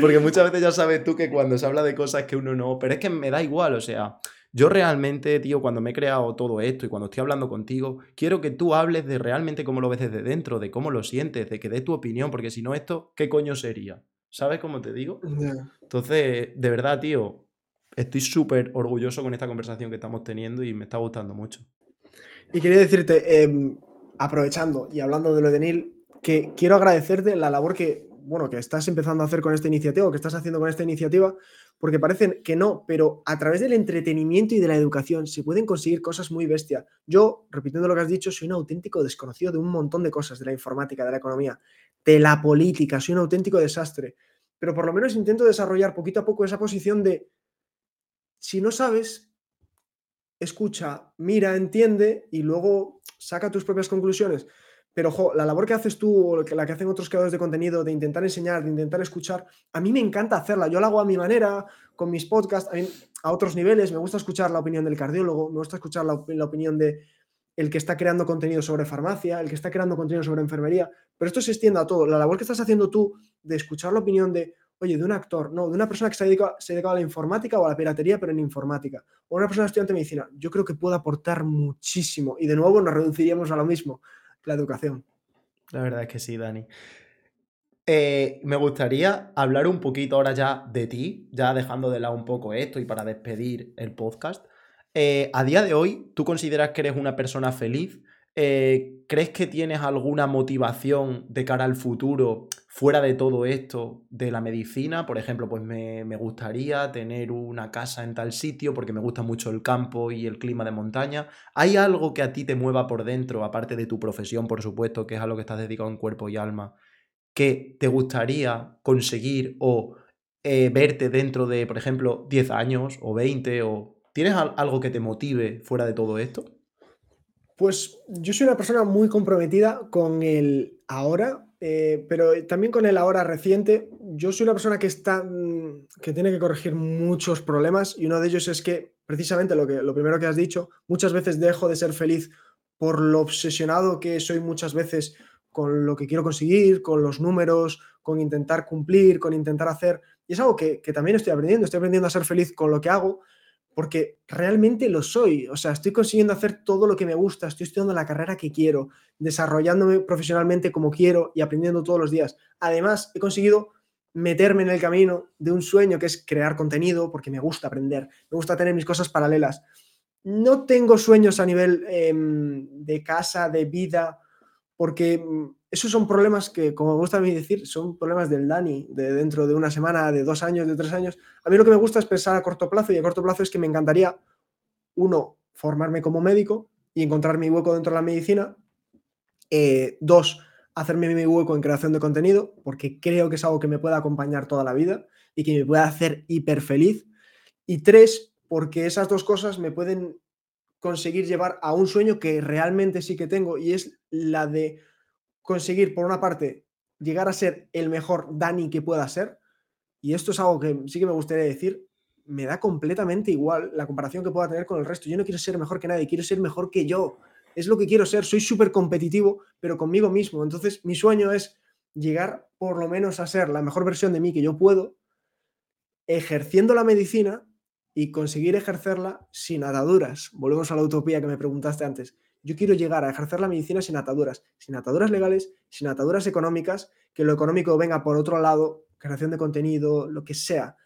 Porque muchas veces ya sabes tú que cuando se habla de cosas que uno no. Pero es que me da igual, o sea. Yo realmente, tío, cuando me he creado todo esto y cuando estoy hablando contigo, quiero que tú hables de realmente cómo lo ves desde dentro, de cómo lo sientes, de que des tu opinión, porque si no, esto, ¿qué coño sería? ¿Sabes cómo te digo? Entonces, de verdad, tío, estoy súper orgulloso con esta conversación que estamos teniendo y me está gustando mucho. Y quería decirte, em, aprovechando y hablando de lo de Neil, que quiero agradecerte la labor que, bueno, que estás empezando a hacer con esta iniciativa o que estás haciendo con esta iniciativa, porque parecen que no, pero a través del entretenimiento y de la educación se pueden conseguir cosas muy bestias. Yo, repitiendo lo que has dicho, soy un auténtico desconocido de un montón de cosas, de la informática, de la economía, de la política, soy un auténtico desastre, pero por lo menos intento desarrollar poquito a poco esa posición de, si no sabes, escucha, mira, entiende y luego saca tus propias conclusiones. pero la labor que haces tú o la que hacen otros creadores de contenido, de intentar enseñar, de intentar escuchar, a mí me encanta hacerla. Yo la hago a mi manera, con mis podcasts, a, otros niveles. Me gusta escuchar la opinión del cardiólogo, me gusta escuchar la, opinión de el que está creando contenido sobre farmacia, el que está creando contenido sobre enfermería, pero esto se extiende a todo. La labor que estás haciendo tú de escuchar la opinión de, oye, de un actor, no, de una persona que se ha dedicado, se a la informática o a la piratería, pero en informática, o una persona estudiante de medicina, yo creo que puede aportar muchísimo. Y de nuevo nos reduciríamos a lo mismo la educación. La verdad es que sí, Dani. Eh, me gustaría hablar un poquito ahora ya de ti, ya dejando de lado un poco esto y para despedir el podcast. Eh, a día de hoy, ¿tú consideras que eres una persona feliz? Eh, ¿Crees que tienes alguna motivación de cara al futuro fuera de todo esto de la medicina? Por ejemplo, pues me, me, gustaría tener una casa en tal sitio porque me gusta mucho el campo y el clima de montaña. ¿Hay algo que a ti te mueva por dentro, aparte de tu profesión, por supuesto, que es a lo que estás dedicado en cuerpo y alma, que te gustaría conseguir o eh, verte dentro de, por ejemplo, 10 años o 20 o... ¿Tienes algo que te motive fuera de todo esto? Pues yo soy una persona muy comprometida con el ahora, eh, pero también con el ahora reciente. Yo soy una persona que está mm, que tiene que corregir muchos problemas y uno de ellos es que precisamente lo que lo primero que has dicho, muchas veces dejo de ser feliz por lo obsesionado que soy muchas veces con lo que quiero conseguir, con los números, con intentar cumplir, con intentar hacer. Y es algo que, que también estoy aprendiendo. Estoy aprendiendo a ser feliz con lo que hago, porque realmente lo soy. O sea, estoy consiguiendo hacer todo lo que me gusta, estoy estudiando la carrera que quiero, desarrollándome profesionalmente como quiero y aprendiendo todos los días. Además, he conseguido meterme en el camino de un sueño que es crear contenido, porque me gusta aprender, me gusta tener mis cosas paralelas. No tengo sueños a nivel em, de casa, de vida, porque mm, esos son problemas que, como me gusta a mí decir, son problemas del Dani, de dentro de una semana, de dos años, de tres años. A mí lo que me gusta es pensar a corto plazo y a corto plazo es que me encantaría, uno, formarme como médico y encontrar mi hueco dentro de la medicina. Eh, dos, hacerme mi hueco en creación de contenido, porque creo que es algo que me puede acompañar toda la vida y que me puede hacer hiper feliz. Y tres, porque esas dos cosas me pueden conseguir llevar a un sueño que realmente sí que tengo y es la de conseguir, por una parte, llegar a ser el mejor Dani que pueda ser, y esto es algo que sí que me gustaría decir, me da completamente igual la comparación que pueda tener con el resto. Yo no quiero ser mejor que nadie, quiero ser mejor que yo. Es lo que quiero ser, soy súper competitivo, pero conmigo mismo. Entonces, mi sueño es llegar por lo menos a ser la mejor versión de mí que yo puedo, ejerciendo la medicina y conseguir ejercerla sin ataduras. Volvemos a la utopía que me preguntaste antes. Yo quiero llegar a ejercer la medicina sin ataduras, sin ataduras legales, sin ataduras económicas, que lo económico venga por otro lado, creación de contenido, lo que sea,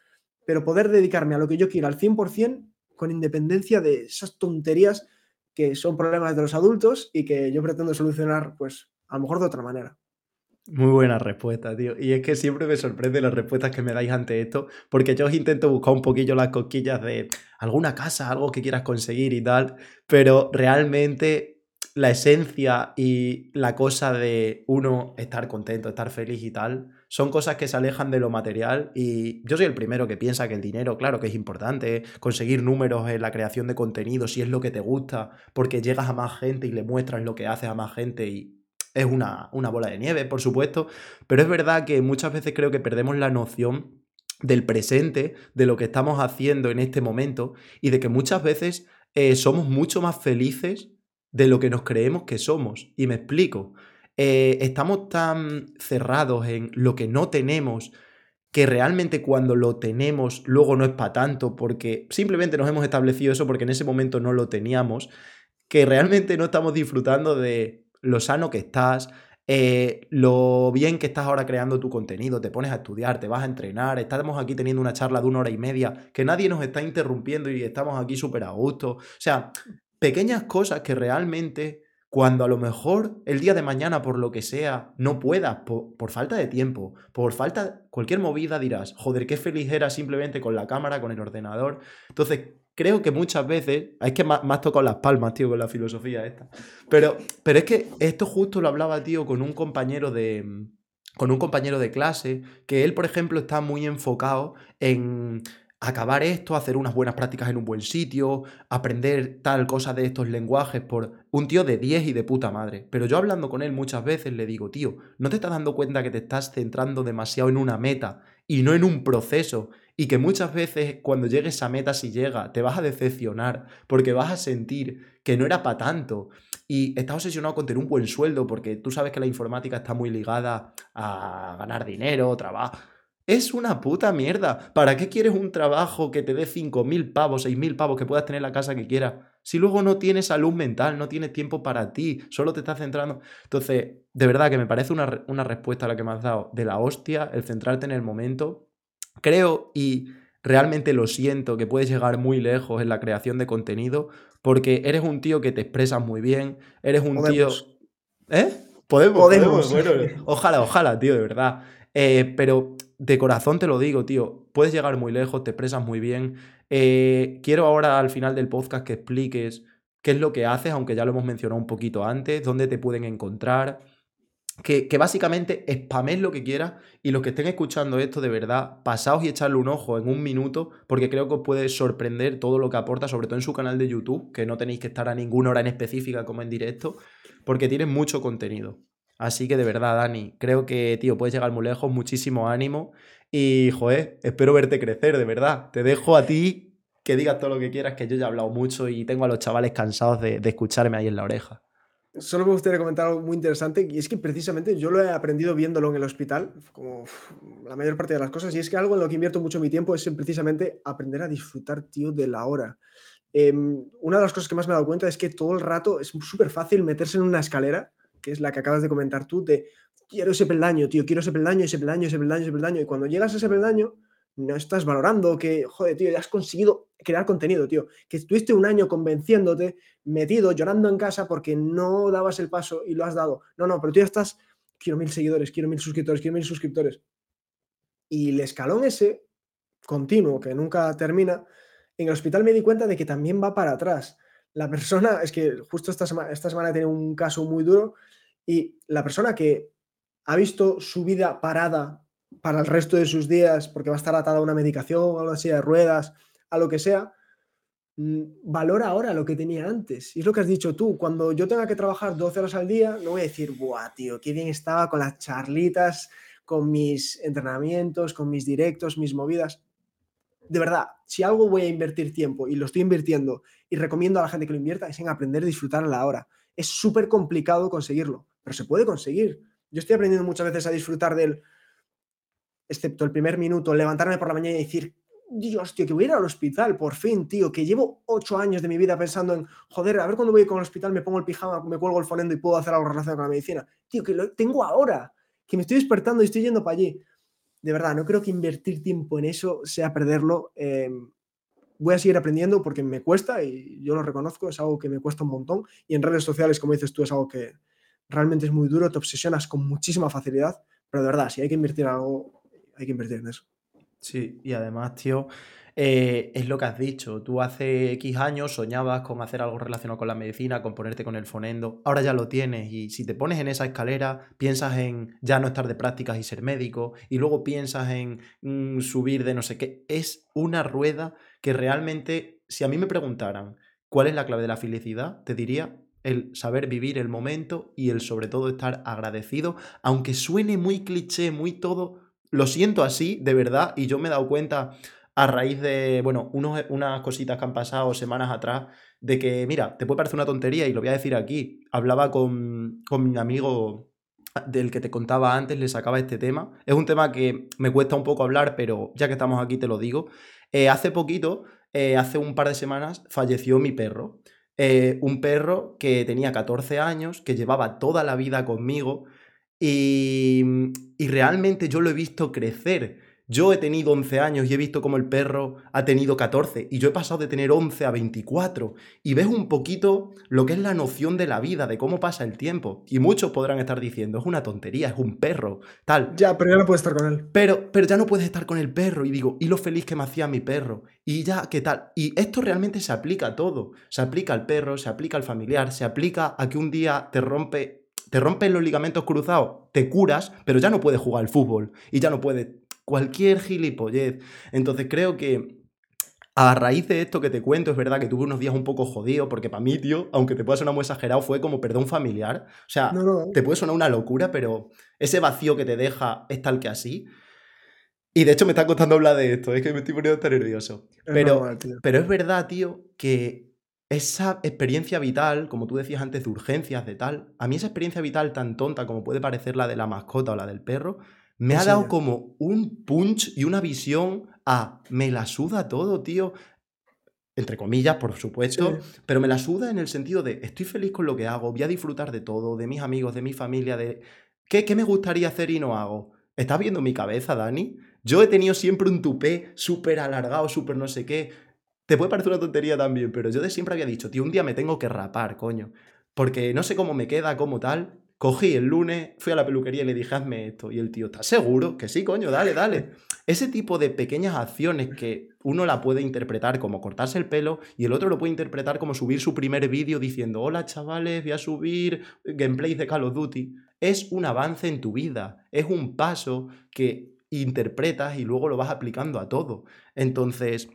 pero poder dedicarme a lo que yo quiero al 100% con independencia de esas tonterías que son problemas de los adultos y que yo pretendo solucionar, pues, a lo mejor de otra manera. Muy buena respuesta, tío. Y es que siempre me sorprende las respuestas que me dais ante esto, porque yo os intento buscar un poquillo las cosquillas de alguna casa, algo que quieras conseguir y tal, pero realmente la esencia y la cosa de uno estar contento, estar feliz y tal, son cosas que se alejan de lo material y yo soy el primero que piensa que el dinero, claro que es importante, conseguir números en la creación de contenido, si es lo que te gusta, porque llegas a más gente y le muestras lo que haces a más gente y es una, bola de nieve, por supuesto, pero es verdad que muchas veces creo que perdemos la noción del presente, de lo que estamos haciendo en este momento y de que muchas veces eh, somos mucho más felices de lo que nos creemos que somos. Y me explico. Eh, estamos tan cerrados en lo que no tenemos que realmente cuando lo tenemos luego no es para tanto porque simplemente nos hemos establecido eso porque en ese momento no lo teníamos, que realmente no estamos disfrutando de lo sano que estás, eh, lo bien que estás ahora creando tu contenido, te pones a estudiar, te vas a entrenar, estamos aquí teniendo una charla de una hora y media, que nadie nos está interrumpiendo y estamos aquí súper a gusto. O sea, pequeñas cosas que realmente cuando a lo mejor el día de mañana, por lo que sea, no puedas, por, por, falta de tiempo, por falta, cualquier movida dirás, joder, qué feliz era simplemente con la cámara, con el ordenador. Entonces, creo que muchas veces, es que más, más tocado las palmas, tío, con la filosofía esta. Pero, pero es que esto justo lo hablaba, tío, con un compañero de. Con un compañero de clase, que él, por ejemplo, está muy enfocado en acabar esto, hacer unas buenas prácticas en un buen sitio, aprender tal cosa de estos lenguajes por un tío de 10 y de puta madre. Pero yo hablando con él muchas veces le digo, tío, ¿no te estás dando cuenta que te estás centrando demasiado en una meta y no en un proceso? Y que muchas veces cuando llegues a meta, si llega, te vas a decepcionar porque vas a sentir que no era para tanto. Y estás obsesionado con tener un buen sueldo porque tú sabes que la informática está muy ligada a ganar dinero, trabajo es una puta mierda. ¿Para qué quieres un trabajo que te dé 5.000 pavos, 6.000 pavos, que puedas tener la casa que quieras? Si luego no tienes salud mental, no tienes tiempo para ti, solo te estás centrando. Entonces, de verdad que me parece una, una respuesta a la que me has dado de la hostia, el centrarte en el momento. Creo y realmente lo siento que puedes llegar muy lejos en la creación de contenido porque eres un tío que te expresas muy bien, eres un tío... ¿Eh? Podemos, podemos. Bueno, ojalá, ojalá, tío, de verdad. Eh, pero de corazón te lo digo, tío, puedes llegar muy lejos, te expresas muy bien. Eh, quiero ahora al final del podcast que expliques qué es lo que haces, aunque ya lo hemos mencionado un poquito antes, dónde te pueden encontrar. Que, básicamente spames lo que quieras y los que estén escuchando esto de verdad, pasaos y echarle un ojo en un minuto, porque creo que os puede sorprender todo lo que aporta, sobre todo en su canal de YouTube, que no tenéis que estar a ninguna hora en específica como en directo, porque tiene mucho contenido. Así que de verdad, Dani, creo que, tío, puedes llegar muy lejos, muchísimo ánimo. Y, joder, espero verte crecer, de verdad. Te dejo a ti que digas todo lo que quieras, que yo ya he hablado mucho y tengo a los chavales cansados de, escucharme ahí en la oreja. Solo me gustaría comentar algo muy interesante y es que precisamente yo lo he aprendido viéndolo en el hospital, como la mayor parte de las cosas, y es que algo en lo que invierto mucho mi tiempo es precisamente aprender a disfrutar, tío, de la hora. Em, una de las cosas que más me he dado cuenta es que todo el rato es súper fácil meterse en una escalera que es la que acabas de comentar tú, de quiero ese peldaño, tío, quiero ese peldaño, ese peldaño, ese peldaño, ese peldaño. Y cuando llegas a ese peldaño, no estás valorando que, joder, tío, ya has conseguido crear contenido, tío. Que estuviste un año convenciéndote, metido, llorando en casa porque no dabas el paso y lo has dado. No, no, pero tú ya estás, quiero mil seguidores, quiero mil suscriptores, quiero mil suscriptores. Y el escalón ese, continuo, que nunca termina, en el hospital me di cuenta de que también va para atrás. La persona, es que justo esta semana, esta semana he tenido un caso muy duro y la persona que ha visto su vida parada para el resto de sus días porque va a estar atada a una medicación, a una silla de ruedas, a lo que sea, mm, valora ahora lo que tenía antes. Y es lo que has dicho tú, cuando yo tenga que trabajar 12 horas al día, no voy a decir, buah, tío, qué bien estaba con las charlitas, con mis entrenamientos, con mis directos, mis movidas. De verdad, si algo voy a invertir tiempo y lo estoy invirtiendo y recomiendo a la gente que lo invierta, es en aprender a disfrutar a la hora. Es súper complicado conseguirlo pero se puede conseguir. Yo estoy aprendiendo muchas veces a disfrutar del, excepto el primer minuto, levantarme por la mañana y decir, Dios, tío, que voy a ir al hospital, por fin, tío, que llevo ocho años de mi vida pensando en, joder, a ver cuando voy con el hospital, me pongo el pijama, me cuelgo el fonendo y puedo hacer algo relacionado con la medicina. Tío, que lo tengo ahora, que me estoy despertando y estoy yendo para allí. De verdad, no creo que invertir tiempo en eso sea perderlo. Em, voy a seguir aprendiendo porque me cuesta y yo lo reconozco, es algo que me cuesta un montón. Y en redes sociales, como dices tú, es algo que, realmente es muy duro, te obsesionas con muchísima facilidad, pero de verdad, si hay que invertir algo, hay que invertir en eso. Sí, y además, tío, eh, es lo que has dicho. Tú hace X años soñabas con hacer algo relacionado con la medicina, con ponerte con el fonendo. Ahora ya lo tienes y si te pones en esa escalera, piensas en ya no estar de prácticas y ser médico y luego piensas en mm, subir de no sé qué. Es una rueda que realmente, si a mí me preguntaran cuál es la clave de la felicidad, te diría el saber vivir el momento y el sobre todo estar agradecido, aunque suene muy cliché, muy todo, lo siento así, de verdad, y yo me he dado cuenta a raíz de, bueno, unos, unas cositas que han pasado semanas atrás, de que, mira, te puede parecer una tontería y lo voy a decir aquí, hablaba con, con mi amigo del que te contaba antes, le sacaba este tema, es un tema que me cuesta un poco hablar, pero ya que estamos aquí te lo digo, eh, hace poquito, eh, hace un par de semanas, falleció mi perro. Eh, un perro que tenía 14 años, que llevaba toda la vida conmigo y, y realmente yo lo he visto crecer yo he tenido 11 años y he visto cómo el perro ha tenido 14 y yo he pasado de tener 11 a 24 y ves un poquito lo que es la noción de la vida, de cómo pasa el tiempo. Y muchos podrán estar diciendo, es una tontería, es un perro, tal. Ya, pero ya no puedes estar con él. Pero, pero ya no puedes estar con el perro y digo, y lo feliz que me hacía mi perro. Y ya, ¿qué tal? Y esto realmente se aplica a todo. Se aplica al perro, se aplica al familiar, se aplica a que un día te rompe te rompen los ligamentos cruzados, te curas, pero ya no puedes jugar al fútbol y ya no puedes cualquier gilipollez. Entonces creo que A raíz de esto que te cuento, es verdad que tuve unos días un poco jodidos, porque para mí, tío, aunque te pueda sonar muy exagerado, fue como perder un familiar. O sea, No, no. te puede sonar una locura, pero ese vacío que te deja es tal que así. Y de hecho me está costando hablar de esto, es que me estoy poniendo tan nervioso. Es Pero, normal, pero es verdad, tío, que esa experiencia vital, como tú decías antes, de urgencias, de tal, a mí esa experiencia vital tan tonta como puede parecer la de la mascota o la del perro, me ¿En ha dado como un punch y una visión a me la suda todo, tío. Entre comillas, por supuesto, Sí. pero me la suda en el sentido de estoy feliz con lo que hago, voy a disfrutar de todo, de mis amigos, de mi familia, de ¿qué, qué me gustaría hacer y no hago? ¿Estás viendo mi cabeza, Dani? Yo he tenido siempre un tupé súper alargado, súper no sé qué. Te puede parecer una tontería también, pero yo de siempre había dicho, tío, un día me tengo que rapar, coño. Porque no sé cómo me queda, cómo tal. Cogí el lunes, fui a la peluquería y le dije, hazme esto. Y el tío, ¿estás seguro? Que sí, coño, dale, dale. Ese tipo de pequeñas acciones que uno la puede interpretar como cortarse el pelo y el otro lo puede interpretar como subir su primer vídeo diciendo, hola chavales, voy a subir gameplays de Call of Duty. Es un avance en tu vida, es un paso que interpretas y luego lo vas aplicando a todo. Entonces,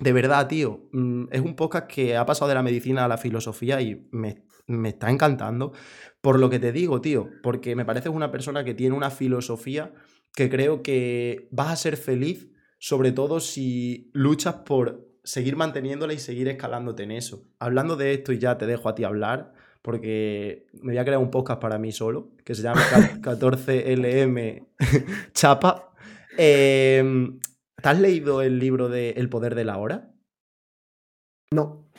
de verdad, tío, mm, es un podcast que ha pasado de la medicina a la filosofía y me, me está encantando. Por lo que te digo, tío, porque me pareces una persona que tiene una filosofía que creo que vas a ser feliz, sobre todo si luchas por seguir manteniéndola y seguir escalándote en eso. Hablando de esto, y ya te dejo a ti hablar, porque me voy a crear un podcast para mí solo, que se llama 14LM Chapa. Eh, ¿Te has leído el libro de El poder de la hora? No.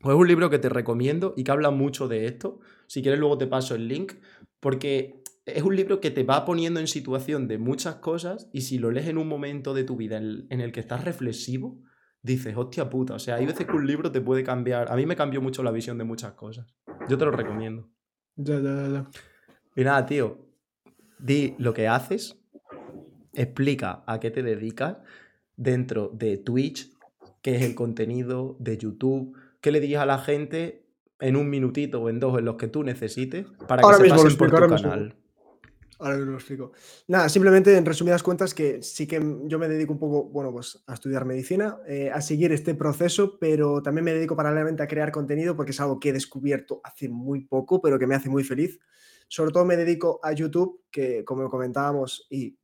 Pues es un libro que te recomiendo y que habla mucho de esto. Si quieres luego te paso el link, porque es un libro que te va poniendo en situación de muchas cosas y si lo lees en un momento de tu vida en, el que estás reflexivo, dices, hostia puta, o sea, hay veces que un libro te puede cambiar. A mí me cambió mucho la visión de muchas cosas. Yo te lo recomiendo. Ya, ya, ya, ya. Y nada, tío, di lo que haces, explica a qué te dedicas dentro de Twitch, qué es el contenido de YouTube, qué le dirías a la gente en un minutito o en dos en los que tú necesites para que Ahora se mismo lo pasen por explico, tu ahora mismo. canal. Ahora mismo lo explico. Nada, simplemente en resumidas cuentas que sí que yo me dedico un poco, bueno, pues a estudiar medicina, eh, a seguir este proceso, pero también me dedico paralelamente a crear contenido porque es algo que he descubierto hace muy poco, pero que me hace muy feliz. Sobre todo me dedico a YouTube, que como comentábamos, y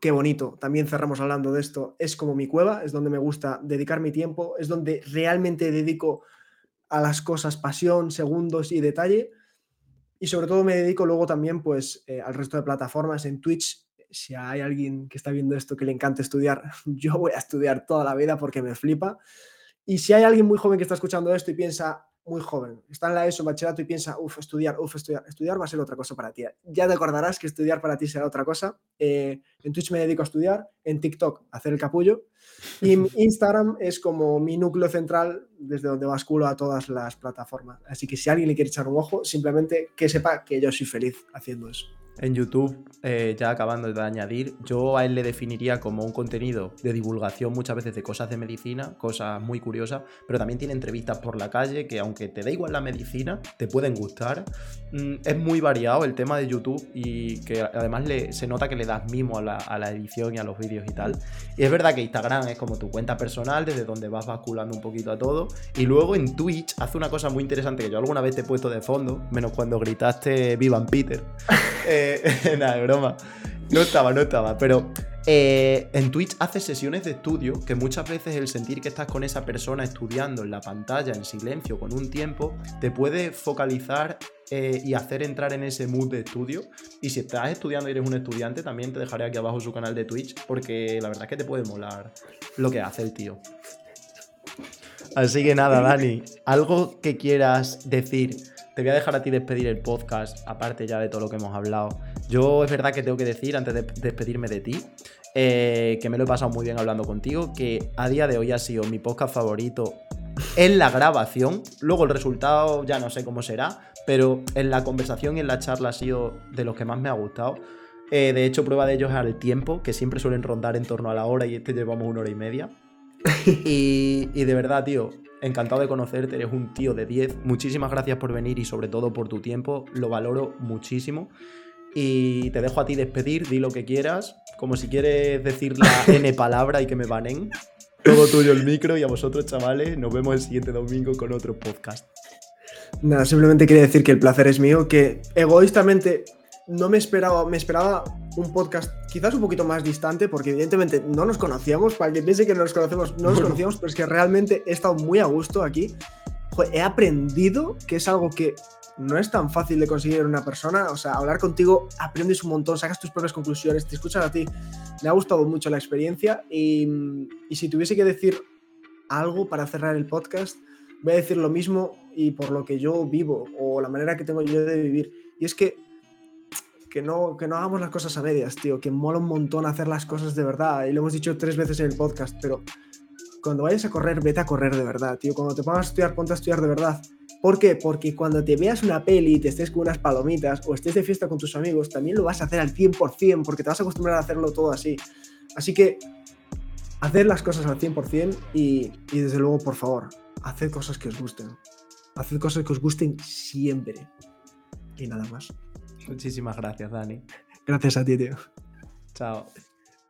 qué bonito, también cerramos hablando de esto, es como mi cueva, es donde me gusta dedicar mi tiempo, es donde realmente dedico a las cosas pasión, segundos y detalle. Y sobre todo me dedico luego también pues eh, al resto de plataformas en Twitch. Si hay alguien que está viendo esto que le encanta estudiar, yo voy a estudiar toda la vida porque me flipa. Y si hay alguien muy joven que está escuchando esto y piensa, muy joven, está en la ESO, en bachillerato y piensa, uff, estudiar, uff, estudiar, estudiar va a ser otra cosa para ti. Ya te acordarás que estudiar para ti será otra cosa. Eh, en Twitch me dedico a estudiar, en TikTok a hacer el capullo y en Instagram es como mi núcleo central desde donde basculo a todas las plataformas. Así que si alguien le quiere echar un ojo, simplemente que sepa que yo soy feliz haciendo eso. En YouTube, eh, ya acabando de añadir, yo a él le definiría como un contenido de divulgación muchas veces de cosas de medicina, cosas muy curiosas, pero también tiene entrevistas por la calle que aunque te da igual la medicina, te pueden gustar. Mm, es muy variado el tema de YouTube y que además le, se nota que le das mimo a la, a la edición y a los vídeos y tal. Y es verdad que Instagram es como tu cuenta personal, desde donde vas basculando un poquito a todo. Y luego en Twitch hace una cosa muy interesante que yo alguna vez te he puesto de fondo, menos cuando gritaste Vivan Peter. Eh, nada, de broma. No estaba, no estaba. Pero eh, en Twitch haces sesiones de estudio que muchas veces el sentir que estás con esa persona estudiando en la pantalla, en silencio, con un tiempo, te puede focalizar eh, y hacer entrar en ese mood de estudio. Y si estás estudiando y eres un estudiante, también te dejaré aquí abajo su canal de Twitch, porque la verdad es que te puede molar lo que hace el tío. Así que nada, Dani, algo que quieras decir. Te voy a dejar a ti despedir el podcast, aparte ya de todo lo que hemos hablado. Yo es verdad que tengo que decir, antes de despedirme de ti, eh, que me lo he pasado muy bien hablando contigo, que a día de hoy ha sido mi podcast favorito en la grabación. Luego el resultado ya no sé cómo será, pero en la conversación y en la charla ha sido de los que más me ha gustado. Eh, de hecho, prueba de ello es al tiempo, que siempre suelen rondar en torno a la hora y este llevamos una hora y media. y, y de verdad, tío, encantado de conocerte, eres un tío de 10. Muchísimas gracias por venir y sobre todo por tu tiempo, lo valoro muchísimo. Y te dejo a ti despedir, di lo que quieras, como si quieres decir la N palabra y que me banen. Todo tuyo el micro y a vosotros, chavales, nos vemos el siguiente domingo con otro podcast. Nada, simplemente quería decir que el placer es mío, que egoístamente no me esperaba, me esperaba un podcast quizás un poquito más distante, porque evidentemente no nos conocíamos, para que piense que no nos conocemos, no nos conocíamos, pero es que realmente he estado muy a gusto aquí. Joder, he aprendido que es algo que no es tan fácil de conseguir en una persona. O sea, hablar contigo aprendes un montón, sacas tus propias conclusiones, te escuchas a ti. Me ha gustado mucho la experiencia y, y si tuviese que decir algo para cerrar el podcast, voy a decir lo mismo y por lo que yo vivo o la manera que tengo yo de vivir. Y es que que no, que no hagamos las cosas a medias, tío, que mola un montón hacer las cosas de verdad. Y lo hemos dicho tres veces en el podcast, pero cuando vayas a correr, vete a correr de verdad, tío. Cuando te pongas a estudiar, ponte a estudiar de verdad. ¿Por qué? Porque cuando te veas una peli y te estés con unas palomitas o estés de fiesta con tus amigos, también lo vas a hacer al 100% porque te vas a acostumbrar a hacerlo todo así. Así que hacer las cosas al 100% y, y desde luego, por favor, haced cosas que os gusten. Haced cosas que os gusten siempre. Y nada más. Muchísimas gracias, Dani. Gracias a ti, tío. Chao.